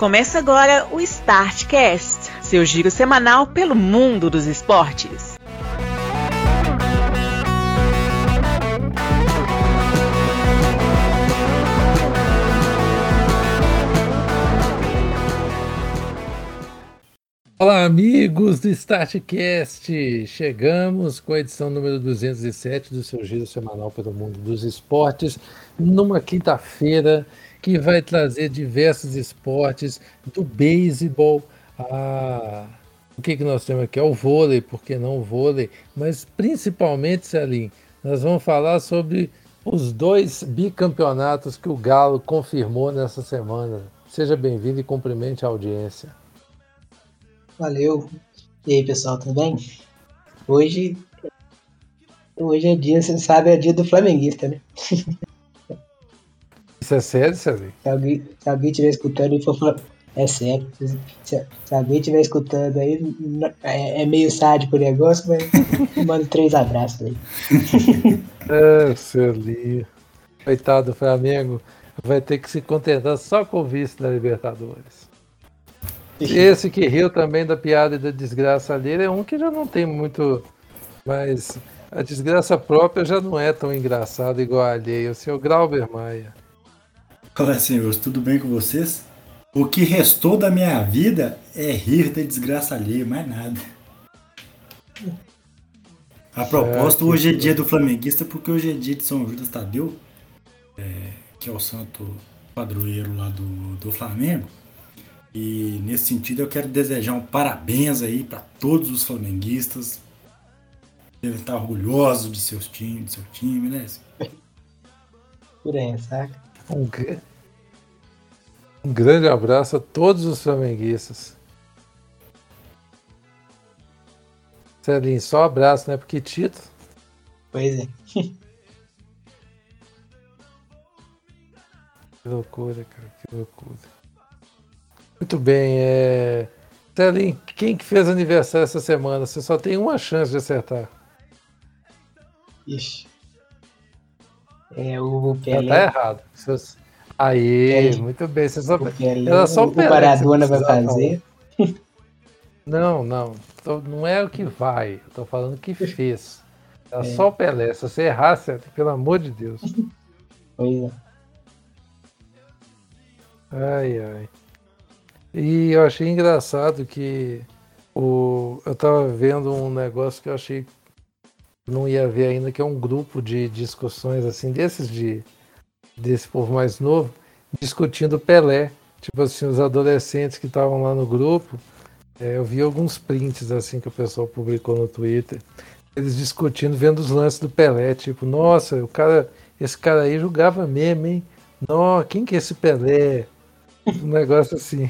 Começa agora o Startcast, seu giro semanal pelo mundo dos esportes. Olá, amigos do Startcast! Chegamos com a edição número 207 do seu giro semanal pelo mundo dos esportes, numa quinta-feira que vai trazer diversos esportes, do beisebol a. O que, que nós temos aqui? É o vôlei, por que não o vôlei? Mas principalmente, Celim, nós vamos falar sobre os dois bicampeonatos que o Galo confirmou nessa semana. Seja bem-vindo e cumprimente a audiência. Valeu. E aí, pessoal, tudo bem? Hoje, hoje é dia, você sabe, é dia do flamenguista, né? Isso é sério, Sérgio? Se alguém, se alguém estiver escutando e for É sério. Se, se, alguém estiver escutando aí, é, é, meio sádico o negócio, mas mando três abraços aí. é, Celi. Coitado do Flamengo, vai ter que se contentar só com o vice da Libertadores. Esse que riu também da piada e da desgraça alheia é um que já não tem muito. Mas a desgraça própria já não é tão engraçada igual a alheia. O seu Grauber Maia. Olá, senhores, tudo bem com vocês? O que restou da minha vida é rir da desgraça alheia, mais nada. A propósito, hoje é dia do flamenguista porque hoje é dia de São Judas Tadeu, é, que é o santo padroeiro lá do, do Flamengo. E nesse sentido eu quero desejar um parabéns aí para todos os flamenguistas. Devem estar orgulhosos de seus times, de seu time, né? Por aí, saca? Um, um grande abraço a todos os flamenguistas. Celinho, só abraço, né? Porque título. Pois é. que loucura, cara, que loucura. Muito bem, é. Celinho, quem que fez aniversário essa semana? Você só tem uma chance de acertar. Ixi. É o Pelé. tá errado. Aí, muito bem. Você só... Pelé, Era só o, Pelé o Maradona vai fazer. Não, não. Não é o que vai. Eu tô falando o que fez. Era é. só o Pelé. Se você errasse, pelo amor de Deus. Pois é. Ai, ai. E eu achei engraçado que o, eu tava vendo um negócio que eu achei não ia ver ainda, que é um grupo de discussões assim, desses de desse povo mais novo, discutindo Pelé. Tipo assim, os adolescentes que estavam lá no grupo, é, eu vi alguns prints assim que o pessoal publicou no Twitter, eles discutindo, vendo os lances do Pelé, tipo, nossa, o cara, esse cara aí jogava mesmo, hein? Nossa, quem que é esse Pelé? Um negócio assim.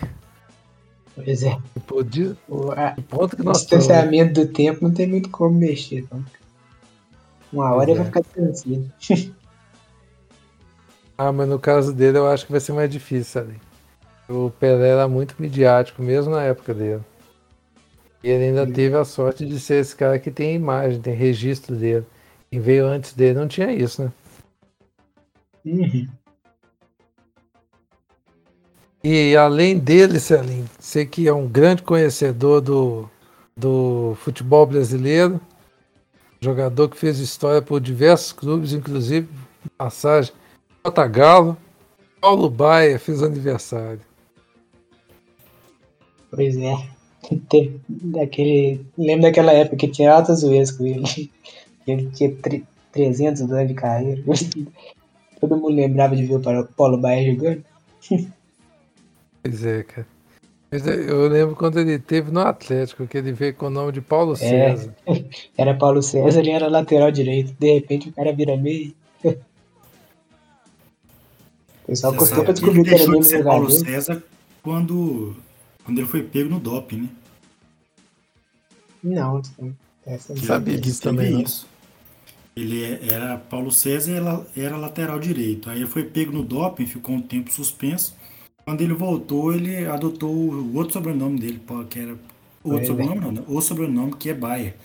Pois é. Tipo, de, o, a, ponto que o distanciamento do tempo não tem muito como mexer. Então. Uma hora ele vai é. ficar tranquilo. ah, mas no caso dele eu acho que vai ser mais difícil, sabe? O Pelé era muito midiático, mesmo na época dele. E ele ainda Sim. teve a sorte de ser esse cara que tem imagem, tem registro dele. Quem veio antes dele não tinha isso, né? Uhum. E além dele, Celim, você que é um grande conhecedor do, do futebol brasileiro, jogador que fez história por diversos clubes, inclusive passagem Jota Galo, Paulo Baia fez aniversário. Pois é. Teve daquele, lembro daquela época que tinha altas zoeiras com ele. Ele tinha 300 anos de carreira. Todo mundo lembrava de ver o Paulo Baia jogando. Pois é, cara. Mas eu lembro quando ele teve no Atlético, que ele veio com o nome de Paulo é, César. Era Paulo César e era lateral direito. De repente o cara vira meio. O pessoal custou pra descobrir que era mesmo de Paulo César quando, quando ele foi pego no doping, né? Não, essa não sabia disso também. Isso. Ele era Paulo César e era lateral direito. Aí ele foi pego no doping, ficou um tempo suspenso. Quando ele voltou, ele adotou o outro sobrenome dele, que era. O outro sobrenome não, né? O sobrenome que é Baia.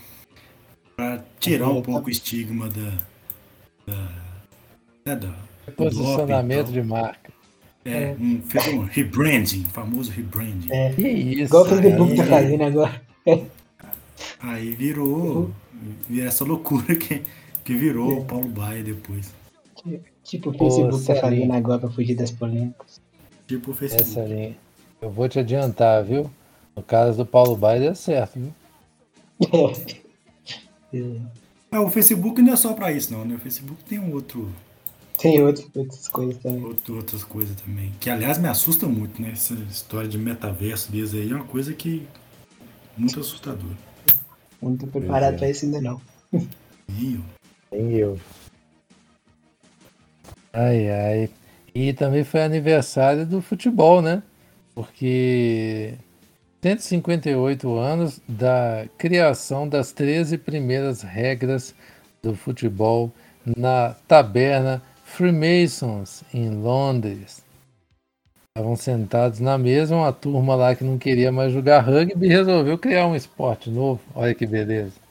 Pra tirar um pouco o estigma da. da, né, da Posicionamento de marca. É, um, fez um rebranding, famoso rebranding. É. Que isso? Igual o Facebook tá fazendo agora. Aí virou virou essa loucura que, que virou É. o Paulo Baia depois. Tipo o Facebook tá Celinho. fazendo agora pra fugir das polêmicas. Tipo o Facebook. Essa linha. Eu vou te adiantar, viu? No caso do Paulo Baia deu certo, viu? É. O Facebook não é só pra isso, não, né? O Facebook tem um outro, Tem outras, outras coisas também. outro- outras coisas também. Que, aliás, me assusta muito, né? Essa história de metaverso deles aí é uma coisa que. muito assustadora. Não tô preparado é. pra isso ainda não. Ih, ó. Nem eu. Ai, ai. E também foi aniversário do futebol, né? Porque 158 anos da criação das 13 primeiras regras do futebol na taberna Freemasons, em Londres. Estavam sentados na mesa, uma turma lá que não queria mais jogar rugby resolveu criar um esporte novo. Olha que beleza.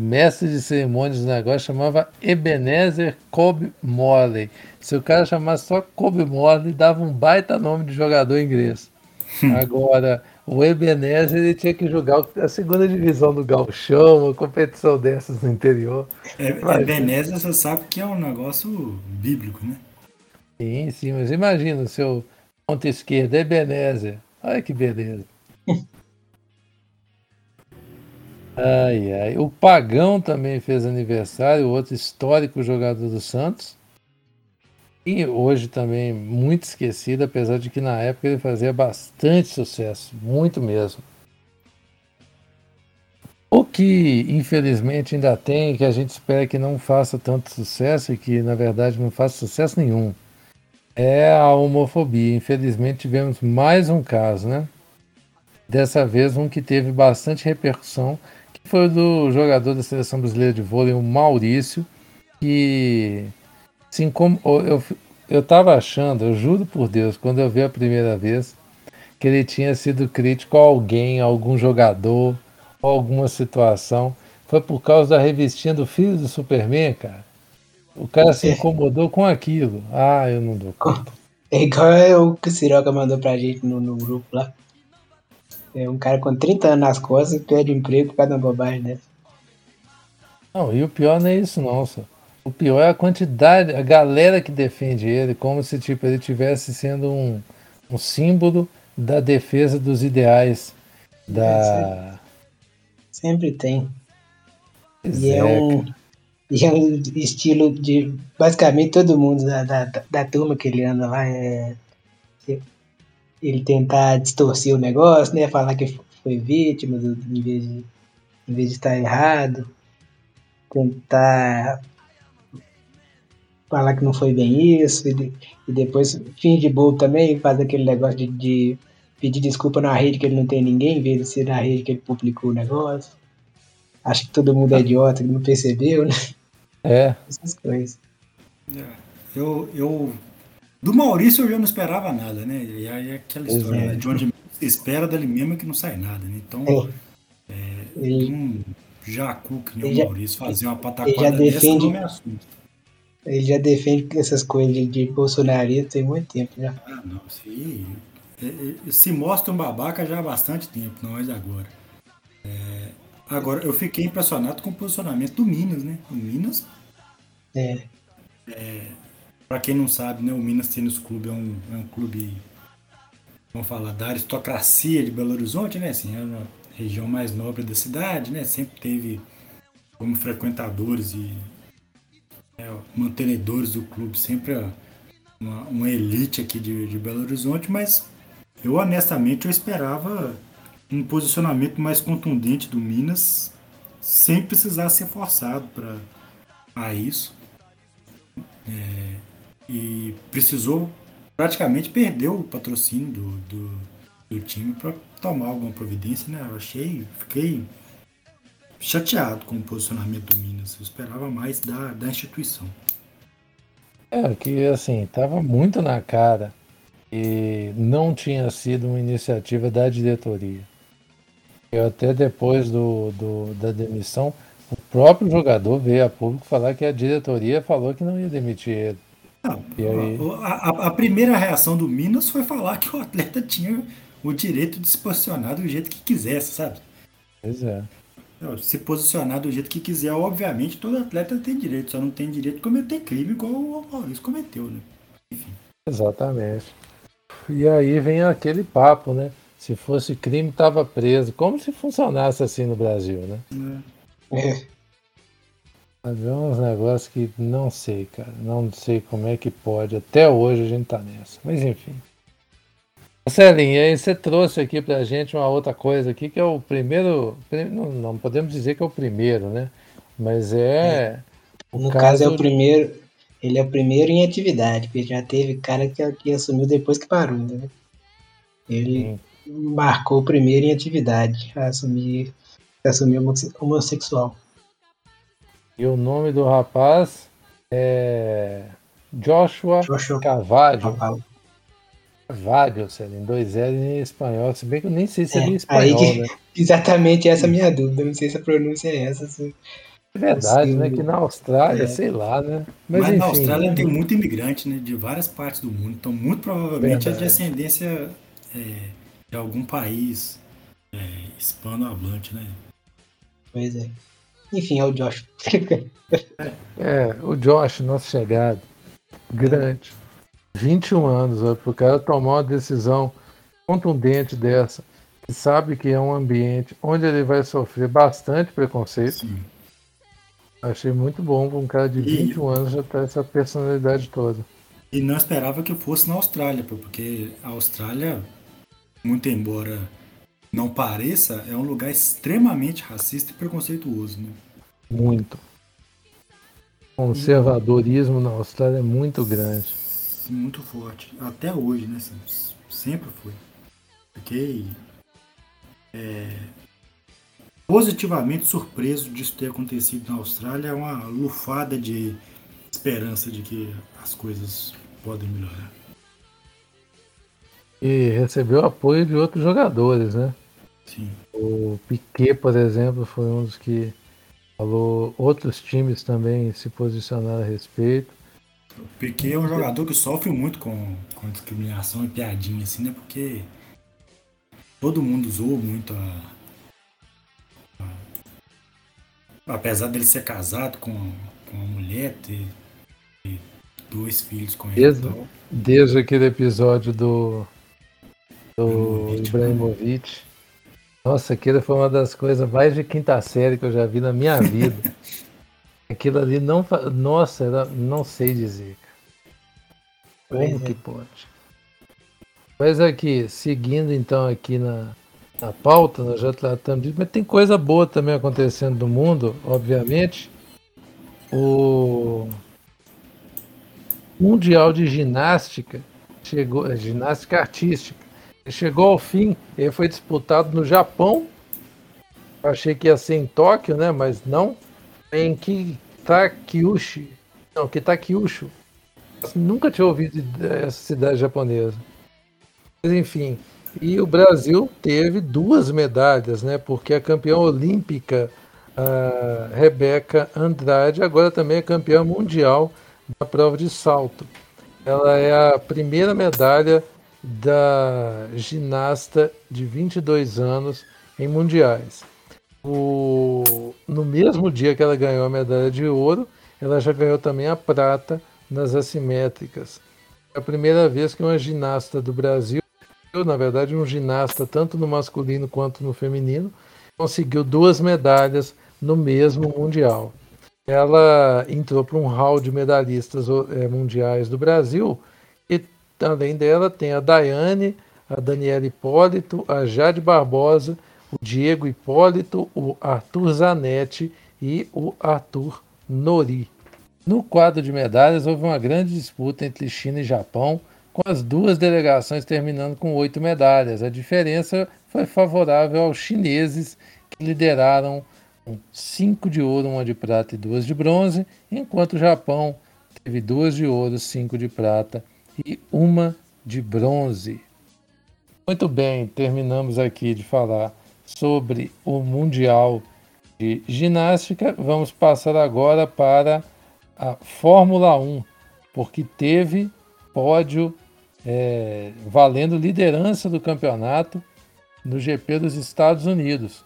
Mestre de cerimônias do negócio chamava Ebenezer Kobe Morley. Se o cara chamasse só Kobe Morley, dava um baita nome de jogador inglês. Agora, o Ebenezer ele tinha que jogar a segunda divisão do Gauchão, uma competição dessas no interior. É, Vai. é Benézia, você sabe que é um negócio bíblico, né? Sim, sim, mas imagina o seu ponta esquerda, Ebenezer. Olha que beleza. Ai, ai. O Pagão também fez aniversário, outro histórico jogador do Santos. E hoje também muito esquecido, apesar de que na época ele fazia bastante sucesso, muito mesmo. O que infelizmente ainda tem, que a gente espera que não faça tanto sucesso e que na verdade não faça sucesso nenhum, é a homofobia. Infelizmente tivemos mais um caso, né? Dessa vez um que teve bastante repercussão, foi o do jogador da seleção brasileira de vôlei, o Maurício, que se incom... eu eu estava achando, eu juro por Deus, quando eu vi a primeira vez, que ele tinha sido crítico a alguém, a algum jogador, ou alguma situação. Foi por causa da revistinha do filho do Superman, cara. O cara se incomodou com aquilo. Ah, eu não dou conta. É igual o que o Siroca mandou pra gente no, no grupo lá. É um cara com 30 anos nas costas perde emprego por causa de uma bobagem dessa. Não, e o pior não é isso não, só. O pior é a quantidade, a galera que defende ele, como se tipo, ele tivesse sendo um, um símbolo da defesa dos ideais da. Sempre tem. Pois E é, é, um, e é um estilo de basicamente todo mundo da, da, da- da turma que ele anda lá. É, ele tentar distorcer o negócio, né? Falar que foi vítima do, em, vez de, em vez de estar errado. Tentar falar que não foi bem isso. E, e depois, fim de bobo também, faz aquele negócio de, de pedir desculpa na rede que ele não tem ninguém, em vez de ser na rede que ele publicou o negócio. Acho que todo mundo é idiota, que não percebeu, né? É, Essas coisas. É, Eu, eu. Do Maurício eu já não esperava nada, né? E aí é aquela história, é. né? De onde se espera dali mesmo é que não sai nada, né? Então, É. Ele, um jacu que nem o Maurício fazer uma pataquada dessa não me assusta. ele já defende essas coisas de, bolsonarismo tem muito tempo já. Ah, não, é, é, se mostra um babaca já há bastante tempo, não é de agora. É, agora, eu fiquei impressionado com o posicionamento do Minas, né? O Minas, É, pra quem não sabe, né? O Minas Tênis Clube é um, é um clube, vamos falar, da aristocracia de Belo Horizonte, né? Assim, é uma região mais nobre da cidade, né? Sempre teve como frequentadores e é, mantenedores do clube sempre uma, uma elite aqui de, de Belo Horizonte, mas eu honestamente eu esperava um posicionamento mais contundente do Minas sem precisar ser forçado para a isso. É, e precisou praticamente perdeu o patrocínio do, do, do time para tomar alguma providência, né? Eu achei, fiquei chateado com o posicionamento do Minas. Eu esperava mais da, da instituição. é que assim, tava muito na cara e não tinha sido uma iniciativa da diretoria. Eu até depois do, do- da demissão, o próprio jogador veio a público falar que a diretoria falou que não ia demitir ele. Não, a, a, a, primeira reação do Minas foi falar que o atleta tinha o direito de se posicionar do jeito que quisesse, sabe? Pois é. Se posicionar do jeito que quiser, obviamente todo atleta tem direito, só não tem direito de cometer crime igual o Maurício cometeu, né? Enfim. Exatamente. E aí vem aquele papo, né? Se fosse crime, estava preso. Como se funcionasse assim no Brasil, né? É. é. Havia uns negócios que não sei, cara. Não sei como é que pode. Até hoje a gente tá nessa. Mas enfim. Celinho, aí você trouxe aqui pra gente uma outra coisa aqui, que é o primeiro. Não, não podemos dizer que é o primeiro, né? Mas é. é. No caso, caso, é o primeiro. Ele é o primeiro em atividade, porque já teve cara que, que assumiu depois que parou, né? Ele Sim. marcou o primeiro em atividade, a assumir, a assumir homossexual. E o nome do rapaz é Joshua, Joshua Carvalho. Carvalho, em dois L em espanhol, se bem que eu nem sei se é, é espanhol, que, né? Exatamente essa é a minha dúvida, não sei se a pronúncia é essa. Se... É verdade, assim, né? Que na Austrália, é. sei lá, né? Mas, Mas na Austrália tem muito imigrante, né? De várias partes do mundo. Então, muito provavelmente verdade. a descendência é, de algum país é, hispano-hablante, né? Pois é. Enfim, é o Josh. é, o Josh, nosso chegado. Grande. 21 anos, para o cara tomar uma decisão contundente dessa, que sabe que é um ambiente onde ele vai sofrer bastante preconceito. Sim. Achei muito bom com um cara de 21 e... anos já ter essa personalidade toda. E não esperava que fosse na Austrália, porque a Austrália, muito embora não pareça, é um lugar extremamente racista e preconceituoso, né? Muito. Conservadorismo na Austrália é muito grande. Muito forte. Até hoje, né? Sempre foi. Fiquei é, positivamente surpreso disso ter acontecido na Austrália. É uma lufada de esperança de que as coisas podem melhorar. E recebeu apoio de outros jogadores, né? Sim. O Piquet, por exemplo, foi um dos que falou. Outros times também se posicionaram a respeito. O Piquet é um jogador que sofre muito com, com discriminação e piadinha, assim, né? Porque todo mundo zoou muito a, a apesar dele ser casado com, com uma mulher, ter, ter dois filhos com ele. Desde, desde aquele episódio do, do Ibrahimovic. Nossa, aquilo foi uma das coisas mais de quinta série que eu já vi na minha vida. aquilo ali não. Nossa, era, não sei dizer. Como é. que pode? Mas aqui, seguindo então aqui na, na pauta, nós já tratamos disso, mas tem coisa boa também acontecendo no mundo, obviamente. O Mundial de Ginástica chegou, ginástica artística, chegou ao fim, ele foi disputado no Japão. achei que ia ser em Tóquio, né? Mas não. Em Kitakyushu. Não, Kitakyushu. Nunca tinha ouvido dessa cidade japonesa. Mas enfim. E o Brasil teve duas medalhas, né? Porque a campeã olímpica, a Rebeca Andrade, agora também é campeã mundial da prova de salto. Ela é a primeira medalha da ginasta de 22 anos em mundiais. O, no mesmo dia que ela ganhou a medalha de ouro, ela já ganhou também a prata nas assimétricas. É a primeira vez que uma ginasta do Brasil, na verdade, um ginasta tanto no masculino quanto no feminino, conseguiu duas medalhas no mesmo mundial. Ela entrou para um hall de medalhistas eh, mundiais do Brasil Além dela, tem a Daiane, a Daniela Hipólito, a Jade Barbosa, o Diego Hipólito, o Arthur Zanetti e o Arthur Nori. No quadro de medalhas, houve uma grande disputa entre China e Japão, com as duas delegações terminando com oito medalhas. A diferença foi favorável aos chineses, que lideraram cinco de ouro, uma de prata e duas de bronze, enquanto o Japão teve duas de ouro, cinco de prata e uma de bronze. Muito bem, terminamos aqui de falar sobre o Mundial de Ginástica. Vamos passar agora para a Fórmula 1. porque teve pódio é, valendo liderança do campeonato no GP dos Estados Unidos.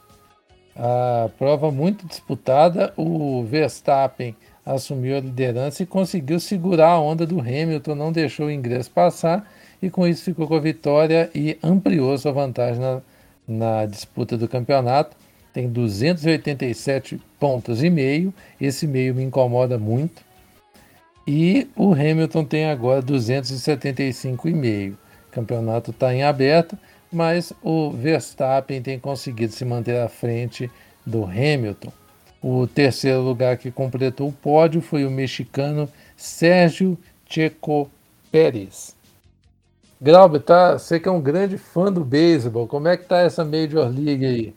A prova muito disputada, o Verstappen assumiu a liderança e conseguiu segurar a onda do Hamilton, não deixou o ingresso passar e com isso ficou com a vitória e ampliou sua vantagem na, na disputa do campeonato. Tem 287 pontos e meio, esse meio me incomoda muito. E o Hamilton tem agora 275,5. O campeonato está em aberto, mas o Verstappen tem conseguido se manter à frente do Hamilton. O terceiro lugar que completou o pódio foi o mexicano Sérgio Checo Pérez. Glauber, tá, você que é um grande fã do beisebol, como é que tá essa Major League aí?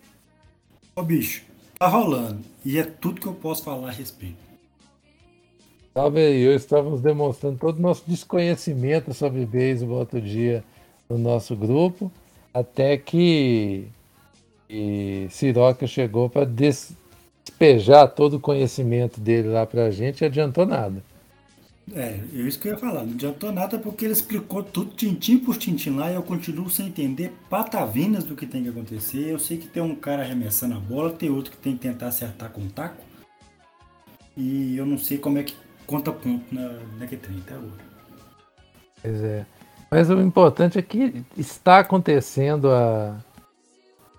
Ô bicho, tá rolando. E é tudo que eu posso falar a respeito. Glauber e eu estávamos demonstrando todo o nosso desconhecimento sobre beisebol outro dia no nosso grupo, até que e Siroca chegou para despejar todo o conhecimento dele lá para a gente adiantou nada. É, é isso que eu ia falar. Não adiantou nada porque ele explicou tudo tintim por tintim lá e eu continuo sem entender patavinas do que tem que acontecer. Eu sei que tem um cara arremessando a bola, tem outro que tem que tentar acertar com o taco. E eu não sei como é que conta ponto na, naquele trem até agora. Pois é. Mas o importante é que está acontecendo a,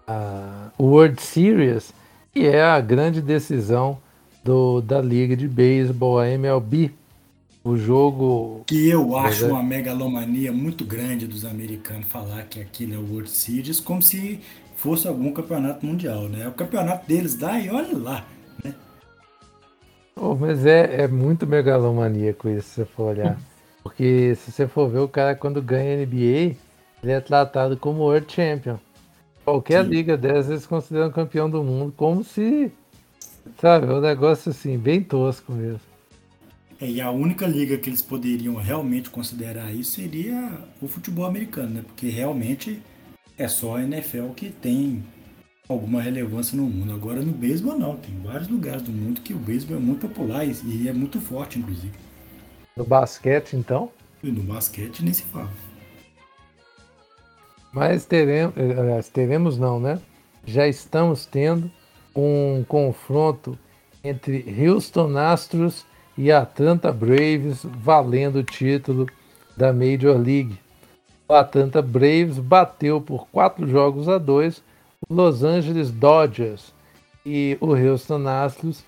a World Series, que é a grande decisão do, da Liga de Beisebol, a MLB o jogo. Que eu acho é... uma megalomania muito grande dos americanos falar que aquilo é o World Series, como se fosse algum campeonato mundial, né? O campeonato deles lá e olha lá, né? Oh, mas é, é muito megalomaníaco isso, se você for olhar. Porque se você for ver o cara quando ganha NBA, ele é tratado como World Champion. Qualquer Sim. liga dessas eles consideram campeão do mundo, como se, sabe, é um negócio assim, bem tosco mesmo. É, e a única liga que eles poderiam realmente considerar isso seria o futebol americano, né? Porque realmente é só a NFL que tem alguma relevância no mundo. Agora no beisebol não, tem vários lugares do mundo que o beisebol é muito popular e é muito forte, inclusive. No basquete, então? E no basquete nem se fala. Mas teremos, eh, teremos não, né? Já estamos tendo um confronto entre Houston Astros e Atlanta Braves valendo o título da Major League. O Atlanta Braves bateu por quatro jogos a dois o Los Angeles Dodgers e o Houston Astros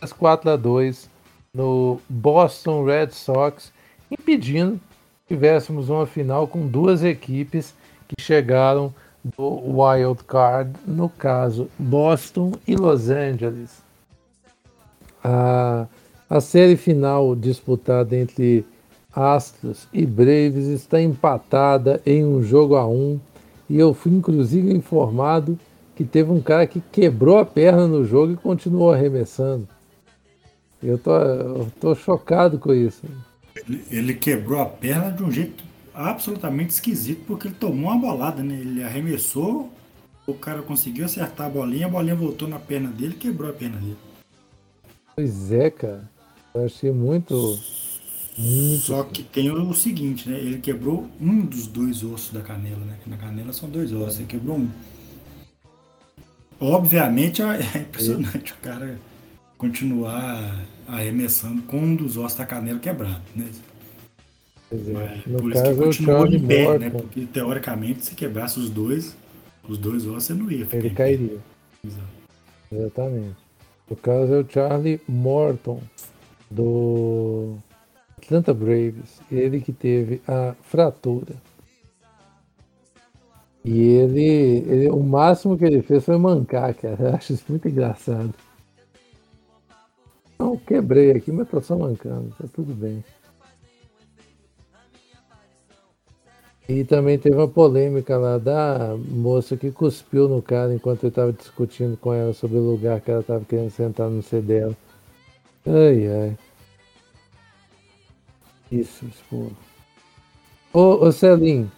fez 4 a 2 no Boston Red Sox, impedindo que tivéssemos uma final com duas equipes que chegaram do wild card, no caso Boston e Los Angeles. A a série final disputada entre Astros e Braves está empatada em um jogo a um e eu fui inclusive informado que teve um cara que quebrou a perna no jogo e continuou arremessando. Eu tô, eu tô chocado com isso. Ele, ele, quebrou a perna de um jeito absolutamente esquisito, porque ele tomou uma bolada, né? Ele arremessou, o cara conseguiu acertar a bolinha, a bolinha voltou na perna dele e quebrou a perna dele. Pois é, cara. Eu achei muito, muito. Só que tem o seguinte, né? Ele quebrou um dos dois ossos da canela, né? Na canela são dois ossos, ele quebrou um. Obviamente é impressionante o cara continuar arremessando com um dos ossos da canela quebrado, né? É. No por caso, isso que continuou de pé, né? Porque teoricamente se quebrasse os dois, os dois ossos, você não ia ficar. Ele cairia. Exato. Exatamente. No caso é o Charlie Morton, do Atlanta Braves, ele que teve a fratura. E ele, ele, o máximo que ele fez foi mancar, cara. Eu acho isso muito engraçado. Não, quebrei aqui, mas tô só mancando, tá tudo bem. E também teve uma polêmica lá da moça que cuspiu no cara enquanto ele estava discutindo com ela sobre o lugar que ela estava querendo sentar no C dela. Ai, ai. Isso, expor. Ô, ô Celim,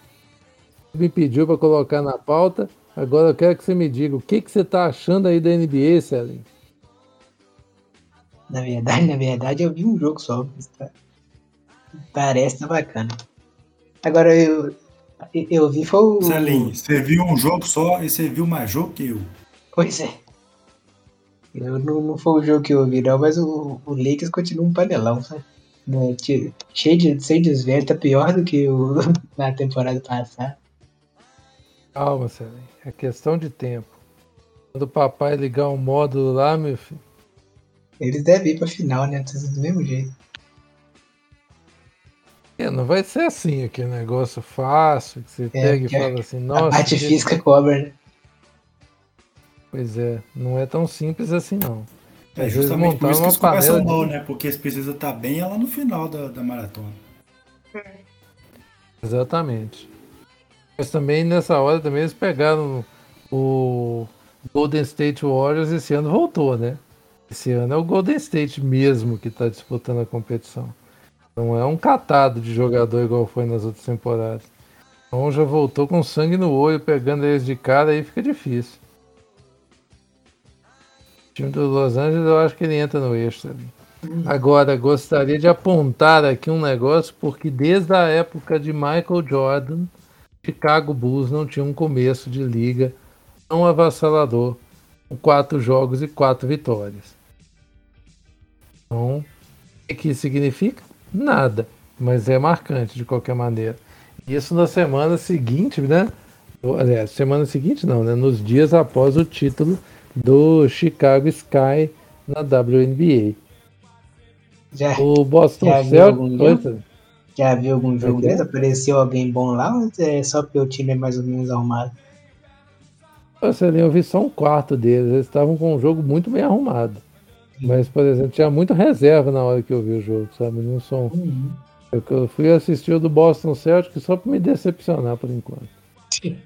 me pediu para colocar na pauta. Agora eu quero que você me diga o que, que você está achando aí da NBA, Celim. Na verdade, na verdade, eu vi um jogo só. Tá, Parece tá bacana. Agora eu, eu vi foi o. Celinho, você viu um jogo só e você viu mais jogo que eu. Pois é. Eu não, não foi o jogo que eu vi, não, mas o, o Lakers continua um panelão, sabe? Né, cheio de, sem desvelo, tá pior do que o, na temporada passada. Calma, Celinho. É questão de tempo. Quando o papai ligar um módulo lá, meu filho. Eles devem ir pra final, né? Do mesmo jeito. É, não vai ser assim aquele negócio fácil que você é, pega e fala assim, nossa. A parte física cobra, né? Pois é, não é tão simples assim não. É justamente por isso que eles começam mal, né? Porque eles precisam estar bem lá no final da, da maratona. Exatamente. Mas também nessa hora também eles pegaram o Golden State Warriors esse ano voltou, né? Esse ano é o Golden State mesmo que está disputando a competição. Não é um catado de jogador igual foi nas outras temporadas. Então já voltou com sangue no olho, pegando eles de cara, aí fica difícil. O time do Los Angeles, eu acho que ele entra no extra. Agora, gostaria de apontar aqui um negócio, porque desde a época de Michael Jordan, Chicago Bulls não tinha um começo de liga tão avassalador, com quatro jogos e quatro vitórias. Então, o que significa? Nada, mas é marcante de qualquer maneira. Isso na semana seguinte, né? Aliás, semana seguinte não, né? Nos dias após o título do Chicago Sky na WNBA. Já, o Boston já Celtics. Já viu algum jogo deles? Apareceu alguém bom lá ou é só porque o time é mais ou menos arrumado? eu vi só um quarto deles. Eles estavam com um jogo muito bem arrumado. Mas, por exemplo, tinha muita reserva na hora que eu vi o jogo, sabe? Não sou. Uhum. Eu, eu fui assistir o do Boston Celtics só para me decepcionar por enquanto. Sim.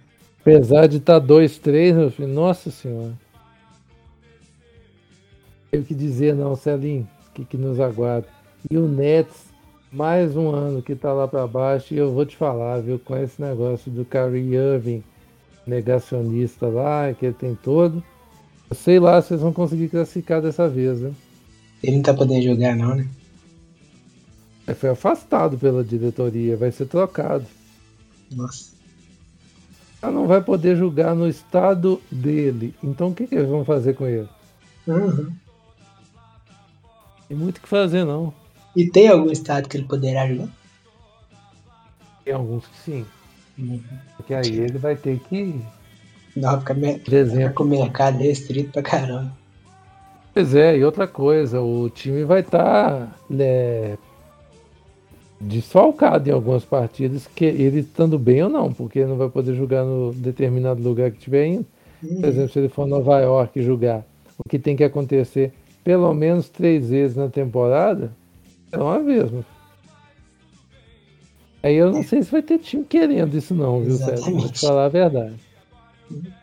Apesar de estar tá 2-3, meu filho, nossa senhora. Tenho que dizer não, Celinho, o que, que nos aguarda. E o Nets, mais um ano que tá lá para baixo, e eu vou te falar, viu, com esse negócio do Kyrie Irving negacionista lá, que ele tem todo. Sei lá se eles vão conseguir classificar dessa vez, né? Ele não tá podendo jogar não, né? É, foi afastado pela diretoria, vai ser trocado. Nossa. Ah, não vai poder jogar no estado dele. Então o que, que eles vão fazer com ele? Uhum. Tem muito o que fazer, não. E tem algum estado que ele poderá jogar? Tem alguns que sim. Uhum. Porque aí ele vai ter que. Não, fica, me... fica com o mercado restrito pra caramba. Pois é, e outra coisa, o time vai estar tá, né, desfalcado em algumas partidas, que ele estando bem ou não, porque ele não vai poder jogar no determinado lugar que estiver indo. Uhum. Por exemplo, se ele for Nova York jogar, o que tem que acontecer pelo menos três vezes na temporada, é uma vez, meu Aí eu não sei se vai ter time querendo isso não, viu, Sérgio? Vou te falar a verdade.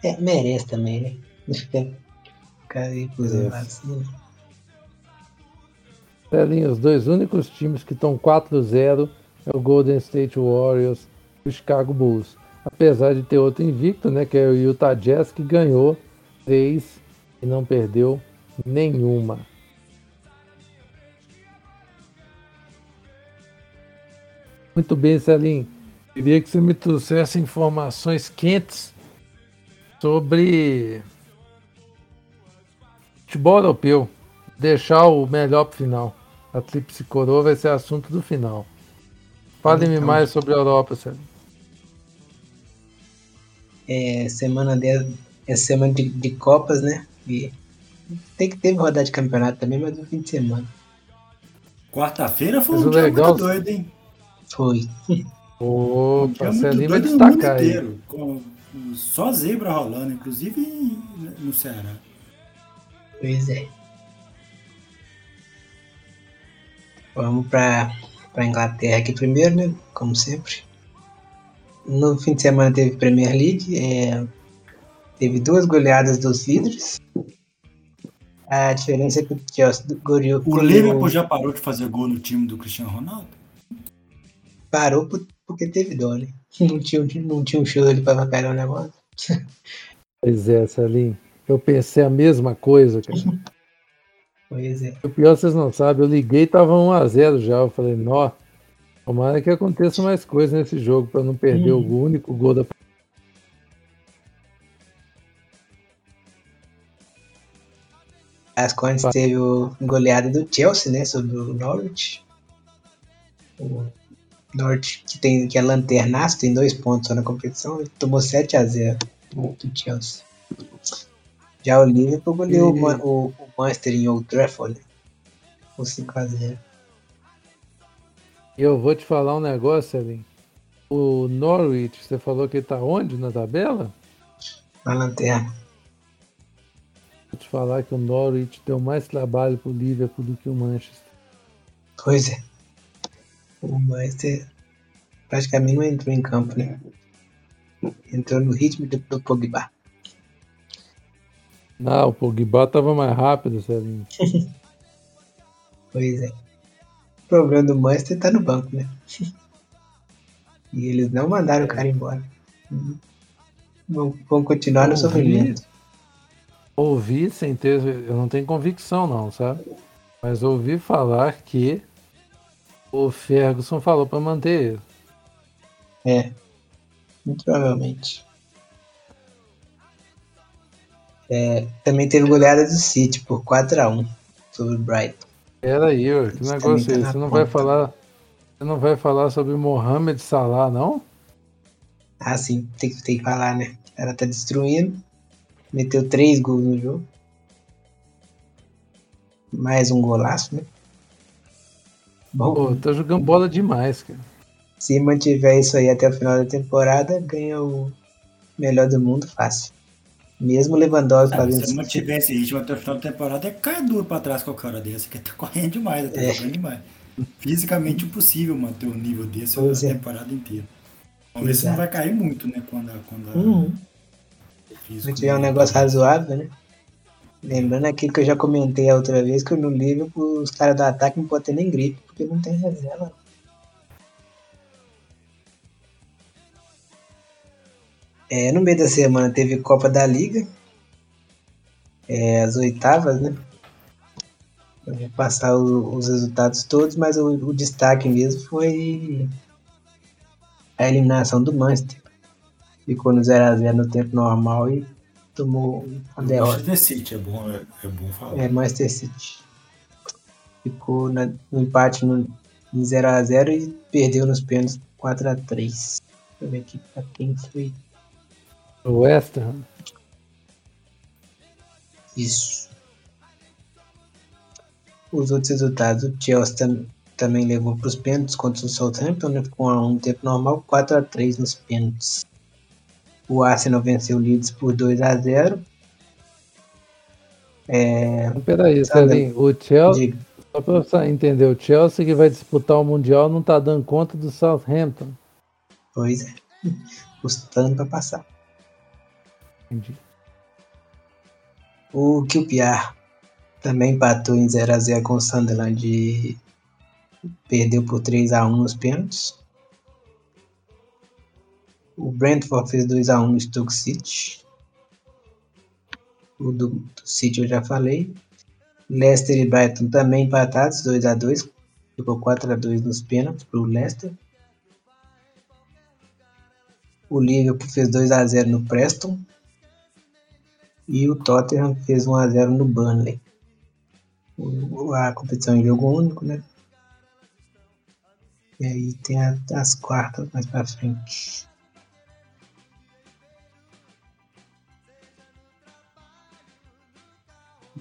É, merece também, né? Ficar aí assim. Celinho, os dois únicos times que estão 4-0 é o Golden State Warriors e o Chicago Bulls. Apesar de ter outro invicto, né, que é o Utah Jazz, que ganhou três e não perdeu nenhuma. Muito bem, Celim. Queria que você me trouxesse informações quentes sobre futebol europeu. Deixar o melhor para o final. A Tríplice Coroa vai ser assunto do final. Fale-me então, mais sobre a Europa, Celim. É semana de, é semana de, de Copas, né? E tem que ter rodada de campeonato também, mas no fim de semana. Quarta-feira foi mas um dia legal, muito doido, hein? Foi. Opa, você ali vai destacar inteiro, com só zebra rolando, inclusive no Ceará. Pois é. Vamos para a Inglaterra aqui primeiro, né? Como sempre. No fim de semana teve Premier League. É, teve duas goleadas dos líderes. A diferença é que o Chelsea goleou. O Liverpool já parou de fazer gol no time do Cristiano Ronaldo? Parou porque teve dó, né? Não tinha, não tinha um show ali pra pegar o negócio. Pois é, Salim. Eu pensei a mesma coisa, cara. Pois é. O pior vocês não sabem, eu liguei e tava 1x0 já. Eu falei, nó. Tomara que aconteça mais coisas nesse jogo para não perder hum. o único gol da As Contes teve o goleada do Chelsea, né? Sobre o Norwich. O Norwich, que, tem, que é lanternaço, tem dois pontos só na competição, tomou 7 a 0 do Chelsea. Já o Liverpool goleou e... o, o, Manchester em Old Trafford, né? Com 5 a 0 E eu vou te falar um negócio, Elin. O Norwich, você falou que ele tá onde na tabela? Na lanterna. Vou te falar que o Norwich deu mais trabalho pro Liverpool do que o Manchester. Pois é. O Manchester praticamente não entrou em campo, né? Entrou no ritmo do, do Pogba. Não, o Pogba tava mais rápido, Celinho. pois é. O problema do Manchester tá no banco, né? e eles não mandaram o cara embora. Vão, vão continuar no sofrimento ouvi sem ter. Eu não tenho convicção, não, sabe? Mas ouvi falar que o Ferguson falou para manter ele. É, muito provavelmente. É, também teve goleada do City por 4x1 sobre o Brighton. Era aí, ó, que negócio é esse? Você não vai falar. Você não vai falar sobre Mohamed Salah, não? Ah, sim, tem, tem que falar, né? Ela tá destruindo. Meteu três gols no jogo. Mais um golaço, né? Bom, Pô, tá jogando bola demais, cara. Se mantiver isso aí até o final da temporada, ganha o melhor do mundo fácil. Mesmo Lewandowski é, fazendo Se mantiver esse ritmo até o final da temporada, é cair duro pra trás com o cara desse, que tá correndo demais, tá é. jogando demais. Fisicamente impossível manter o nível desse pois a é. temporada inteira. Vamos ver se não vai cair muito, né? Quando, quando uhum. Se tiver um negócio razoável, né? Lembrando aquilo que eu já comentei a outra vez, que no livro os caras do ataque não podem ter nem gripe, porque não tem reserva. É, no meio da semana teve Copa da Liga, é, as oitavas, né? Eu vou passar o, os resultados todos, mas o, o, destaque mesmo foi a eliminação do Manchester ficou no 0x0 no tempo normal e tomou a derrota. Manchester City, é bom, é, é bom falar. É, Manchester City. Ficou na, no empate no, em 0x0 e perdeu nos pênaltis 4x3. Deixa eu ver aqui pra quem foi. O West Ham. Isso. Os outros resultados, o Chelsea tam, também levou para os pênaltis contra o Southampton, né? Ficou um tempo normal, 4x3 nos pênaltis. O Arsenal venceu o Leeds por 2 a 0 é... Peraí, Celinho, o Chelsea, Diga. só para você entender, o Chelsea que vai disputar o Mundial não está dando conta do Southampton. Pois é, custando para passar. Entendi. O QPR também empatou em 0x0 com o Sunderland e perdeu por 3x1 nos pênaltis. O Brentford fez 2x1 no Stoke City. O do, do City eu já falei. Leicester e Brighton também empatados, 2x2. Ficou 4x2 nos pênaltis para o Leicester. O Liverpool fez 2x0 no Preston. E o Tottenham fez 1x0 no Burnley. A competição em jogo único, né? E aí tem a, as quartas mais pra frente.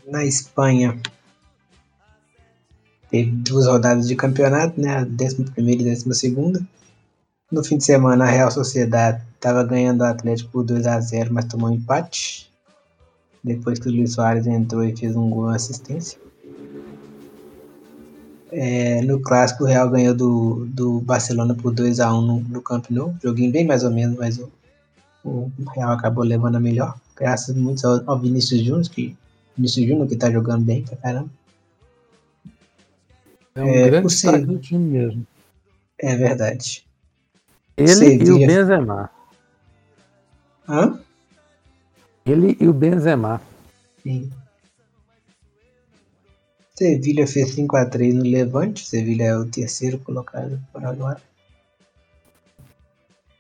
Na Espanha teve duas rodadas de campeonato, né? A 11 e 12. No fim de semana, a Real Sociedade estava ganhando o Atlético por 2 a 0 mas tomou um empate. Depois que o Luiz Soares entrou e fez um gol assistência. É, no clássico, o Real ganhou do, do Barcelona por 2 a 1 no, no Camp Nou. Joguinho bem mais ou menos, mas o, o Real acabou levando a melhor. Graças muito ao, ao Vinícius Júnior, que Vinícius Júnior, que tá jogando bem pra caramba. É um é, grande destaque do time mesmo. É verdade. Ele Sevilla. e o Benzema. Hã? Ele e o Benzema. Sim. Sevilha fez 5x3 no Levante. Sevilha é o terceiro colocado por agora.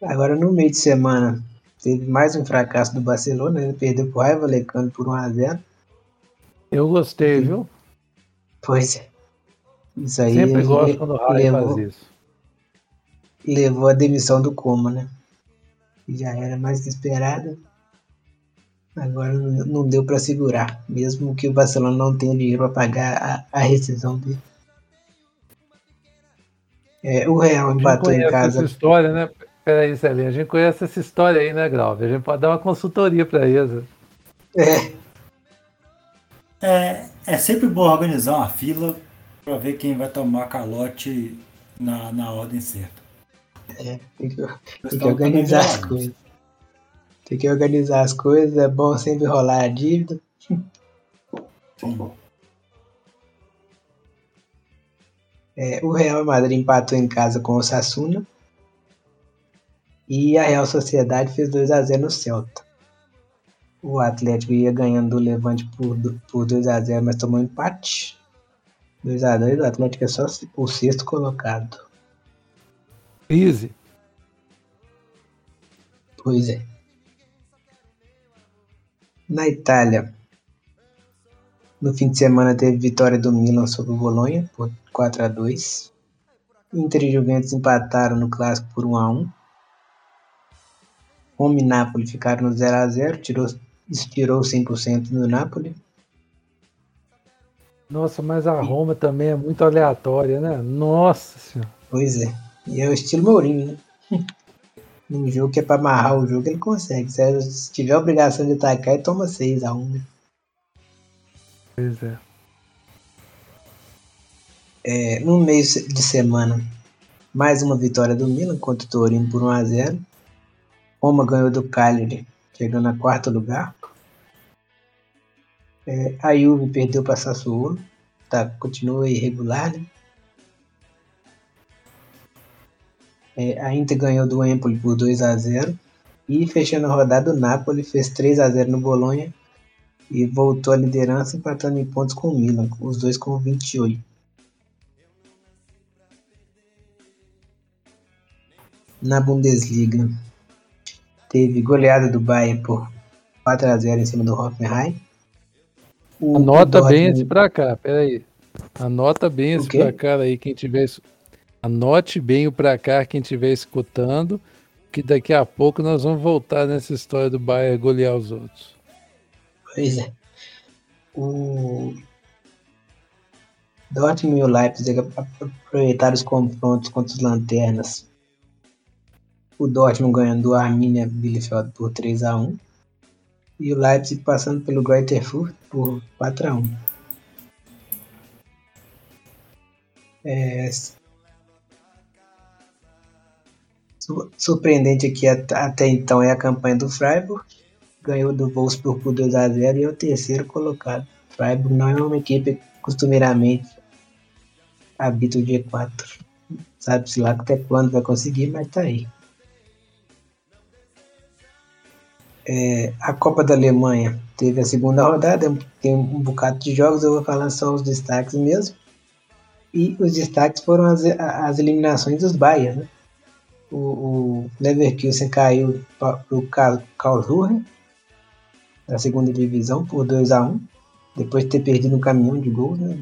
Agora no meio de semana teve mais um fracasso do Barcelona. Ele perdeu pro Raiva Lecano por 1x0. Eu gostei, viu? Pois é. Isso aí Sempre gosto quando o Raiva levou, faz isso. levou a demissão do Como, né? Já era mais que esperada. Agora não deu para segurar, mesmo que o Barcelona não tenha dinheiro para pagar a, a rescisão dele. É, o Real empatou em casa. essa história, né? Peraí, Celinho, a gente conhece essa história aí, né, Grau? A gente pode dar uma consultoria pra eles. É, É, é sempre bom organizar uma fila para ver quem vai tomar calote na, na ordem certa. é, tem que, tem que Pessoal, organizar as tá coisas. Tem que organizar as coisas, é bom sempre rolar a dívida. Sim. É, o Real Madrid empatou em casa com o Sassuna. E a Real Sociedade fez 2x0 no Celta. O Atlético ia ganhando do Levante por, por 2x0, mas tomou empate. 2x2, o Atlético é só o sexto colocado. Easy. Pois é. Na Itália, no fim de semana teve vitória do Milan sobre o Bolonha por 4 a 2. Inter e Juventus empataram no clássico por 1 a 1. Roma e Napoli ficaram no 0 a 0, tirou estirou 100% no Napoli. Nossa, mas a Roma também é muito aleatória, né? Nossa senhora. Pois é. E é o estilo Mourinho, né? Num jogo que é pra amarrar o jogo, ele consegue. Se tiver a obrigação de atacar, ele toma 6 a 1, né? Pois é. É, no meio de semana, mais uma vitória do Milan contra o Torino por 1x0. Roma ganhou do Cagliari, chegando a quarto lugar. É, a Juve perdeu para Sassuolo, tá, continua irregular. Né? É, a Inter ganhou do Empoli por 2x0. E fechando a rodada, o Napoli fez 3x0 no Bolonha e voltou à liderança empatando em pontos com o Milan, os dois com 28. na Bundesliga teve goleada do Bayern por 4 a 0 em cima do Hoffenheim. O- Anota o bem Dortmund- esse placar, peraí. Anota bem O esse quê? placar aí, quem tiver. Anote bem o placar, quem estiver escutando, que daqui a pouco nós vamos voltar nessa história do Bayern golear os outros. Pois é. O Dortmund e o Leipzig ap- aproveitaram os confrontos contra os Lanternas. O Dortmund ganhando do Arminia Bielefeld por 3 a 1 e o Leipzig passando pelo Greuther Fürth por 4 a 1 É, su- surpreendente aqui at- até então é a campanha do Freiburg, ganhou do Wolfsburg por 2 a 0 e é o terceiro colocado. Freiburg não é uma equipe que costumeiramente habita o G4. Sabe-se lá até quando vai conseguir, mas tá aí. É, a Copa da Alemanha teve a segunda rodada, tem um bocado de jogos, eu vou falar só os destaques mesmo. E os destaques foram as, as eliminações dos Bayern, né? O, o Leverkusen caiu para o Karlsruhe, da segunda divisão, por 2 a 1 depois de ter perdido um caminhão de gols, né?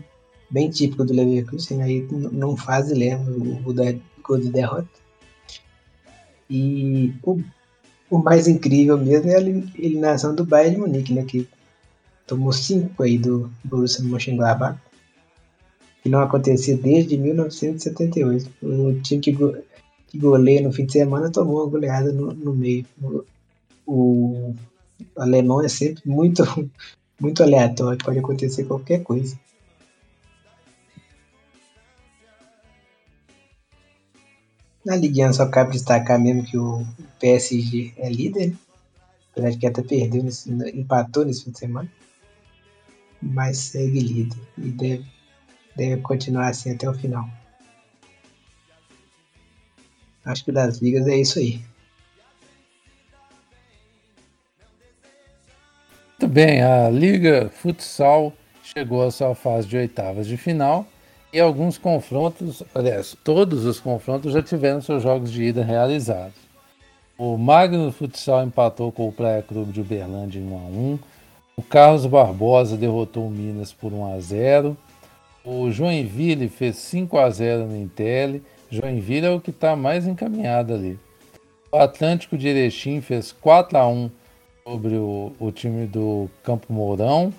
Bem típico do Leverkusen, aí não faz e leva o, o da, gol de derrota. E o, o mais incrível mesmo é a eli- eliminação do Bayern de Munique, né? Que tomou 5 aí do Borussia Mönchengladbach. Que não acontecia desde 1978. O time que, go, que goleia no fim de semana tomou uma goleada no, no meio. O, o alemão é sempre muito, muito aleatório, pode acontecer qualquer coisa. Na Ligue 1 só cabe destacar mesmo que o PSG é líder, apesar de que até perdeu, nesse, empatou nesse fim de semana, mas segue líder e deve, deve continuar assim até o final. Acho que das ligas é isso aí. Muito bem, a Liga Futsal chegou à sua fase de oitavas de final e alguns confrontos, aliás, todos os confrontos já tiveram seus jogos de ida realizados. O Magno Futsal empatou com o Praia Clube de Uberlândia em 1 a 1. O Carlos Barbosa derrotou o Minas por 1 a 0. O Joinville fez 5 a 0 no Intel. Joinville é o que está mais encaminhado ali. O Atlântico de Erechim fez 4 a 1 sobre o, o time do Campo Mourão.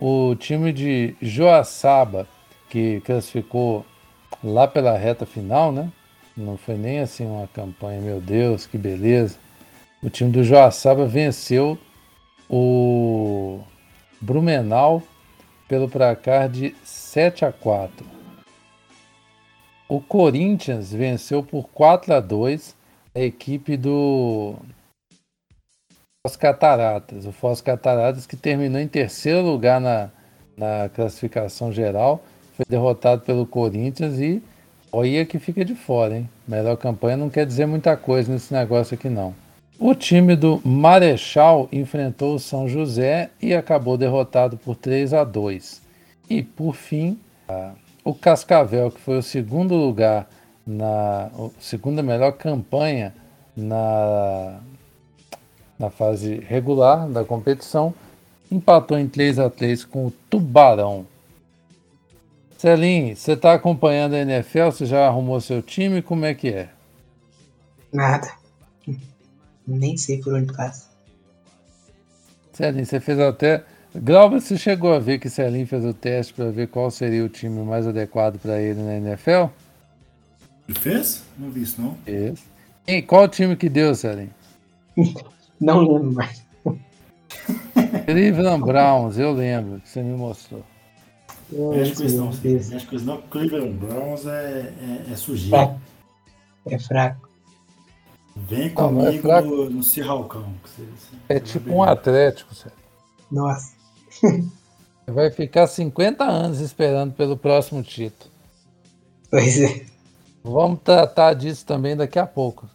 O time de Joaçaba, que classificou lá pela reta final, né? Não foi nem assim uma campanha, meu Deus, que beleza. O time do Joaçaba venceu o Brumenau pelo placar de 7 a 4. O Corinthians venceu por 4 a 2 a equipe do Foz Cataratas. O Foz Cataratas que terminou em terceiro lugar na, na classificação geral, foi derrotado pelo Corinthians e Olha que fica de fora, hein? Melhor campanha não quer dizer muita coisa nesse negócio aqui, não. O time do Marechal enfrentou o São José e acabou derrotado por 3 a 2. E por fim, o Cascavel, que foi o segundo lugar na segunda melhor campanha na, na fase regular da competição, empatou em 3 a 3 com o Tubarão. Celim, você está acompanhando a NFL? Você já arrumou seu time? Como é que é? Nada. Nem sei por onde passa. Celim, você fez até. Glauber, você chegou a ver que Celim fez o teste para ver qual seria o time mais adequado para ele na NFL? Ele fez? Não vi isso, não. Fez. E qual time que deu, Celim? Não lembro mais. Cleveland Browns, eu lembro que você me mostrou. Mexe com isso não, mexe com isso não. Cleveland Browns é, é, é sujeira. É fraco. Vem comigo não, é no, no Cirralcão. É tipo um Atlético, sério. Nossa. Vai ficar 50 anos esperando pelo próximo título. Pois é. Vamos tratar disso também daqui a pouco.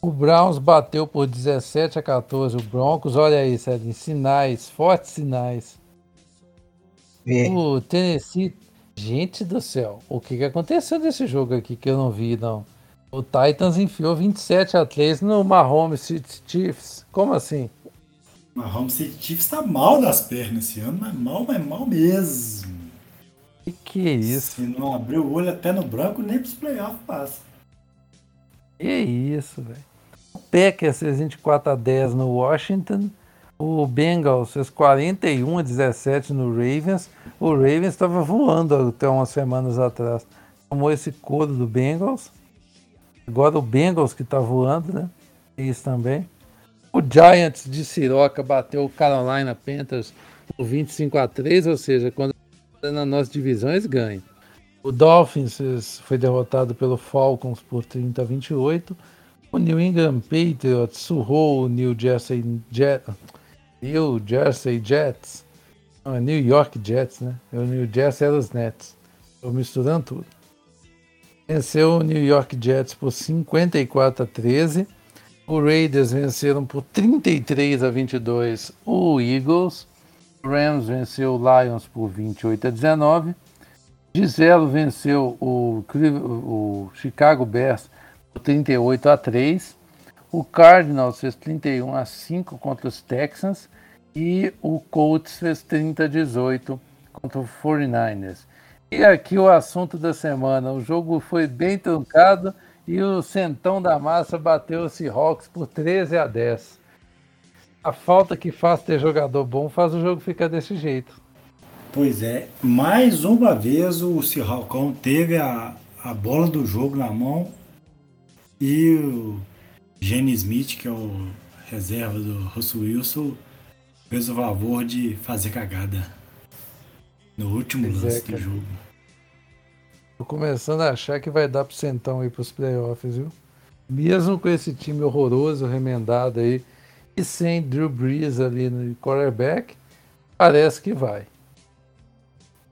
O Browns bateu por 17 a 14 o Broncos. Olha aí, Sérgio, sinais, fortes sinais. É. O Tennessee. Gente do céu, o que, que aconteceu nesse jogo aqui que eu não vi, não? O Titans enfiou 27 a 3 no Mahomes City Chiefs. Como assim? Mahomes City Chiefs tá mal das pernas esse ano, mas mal, mas mal mesmo. Que que é isso? Se não abrir o olho até no branco, nem pros playoffs passa. Que isso, velho. O Packers fez 24 a 10 no Washington. O Bengals fez 41 a 17 no Ravens. O Ravens estava voando até umas semanas atrás. Tomou esse couro do Bengals. Agora o Bengals que está voando, né? Isso também. O Giants de Siroca bateu o Carolina Panthers por 25 a 3, ou seja, quando na nossa divisão eles ganham. O Dolphins foi derrotado pelo Falcons por 30 a 28. O New England Patriots surrou o New Jersey. New Jersey Jets. Não, é New York Jets, né? É o New Jersey era os Nets. Estou misturando tudo. Venceu o New York Jets por 54 a 13. O Raiders venceram por 33 a 22 o Eagles. O Rams venceu o Lions por 28 a 19. Giselo venceu o, o Chicago Bears por 38 a 3. O Cardinals fez 31 a 5 contra os Texans e o Colts fez 30 a 18 contra o 49ers. E aqui o assunto da semana, o jogo foi bem truncado e o Centão da Massa bateu o Seahawks por 13 a 10. A falta que faz ter jogador bom faz o jogo ficar desse jeito. Pois é, mais uma vez o Seahawks teve a, a bola do jogo na mão e o Gene Smith, que é o reserva do Russell Wilson, fez o favor de fazer cagada no último pois é, lance é, do jogo. Tô começando a achar que vai dar pro Centão ir pros playoffs, viu? Mesmo com esse time horroroso, remendado aí, e sem Drew Brees ali no quarterback, parece que vai.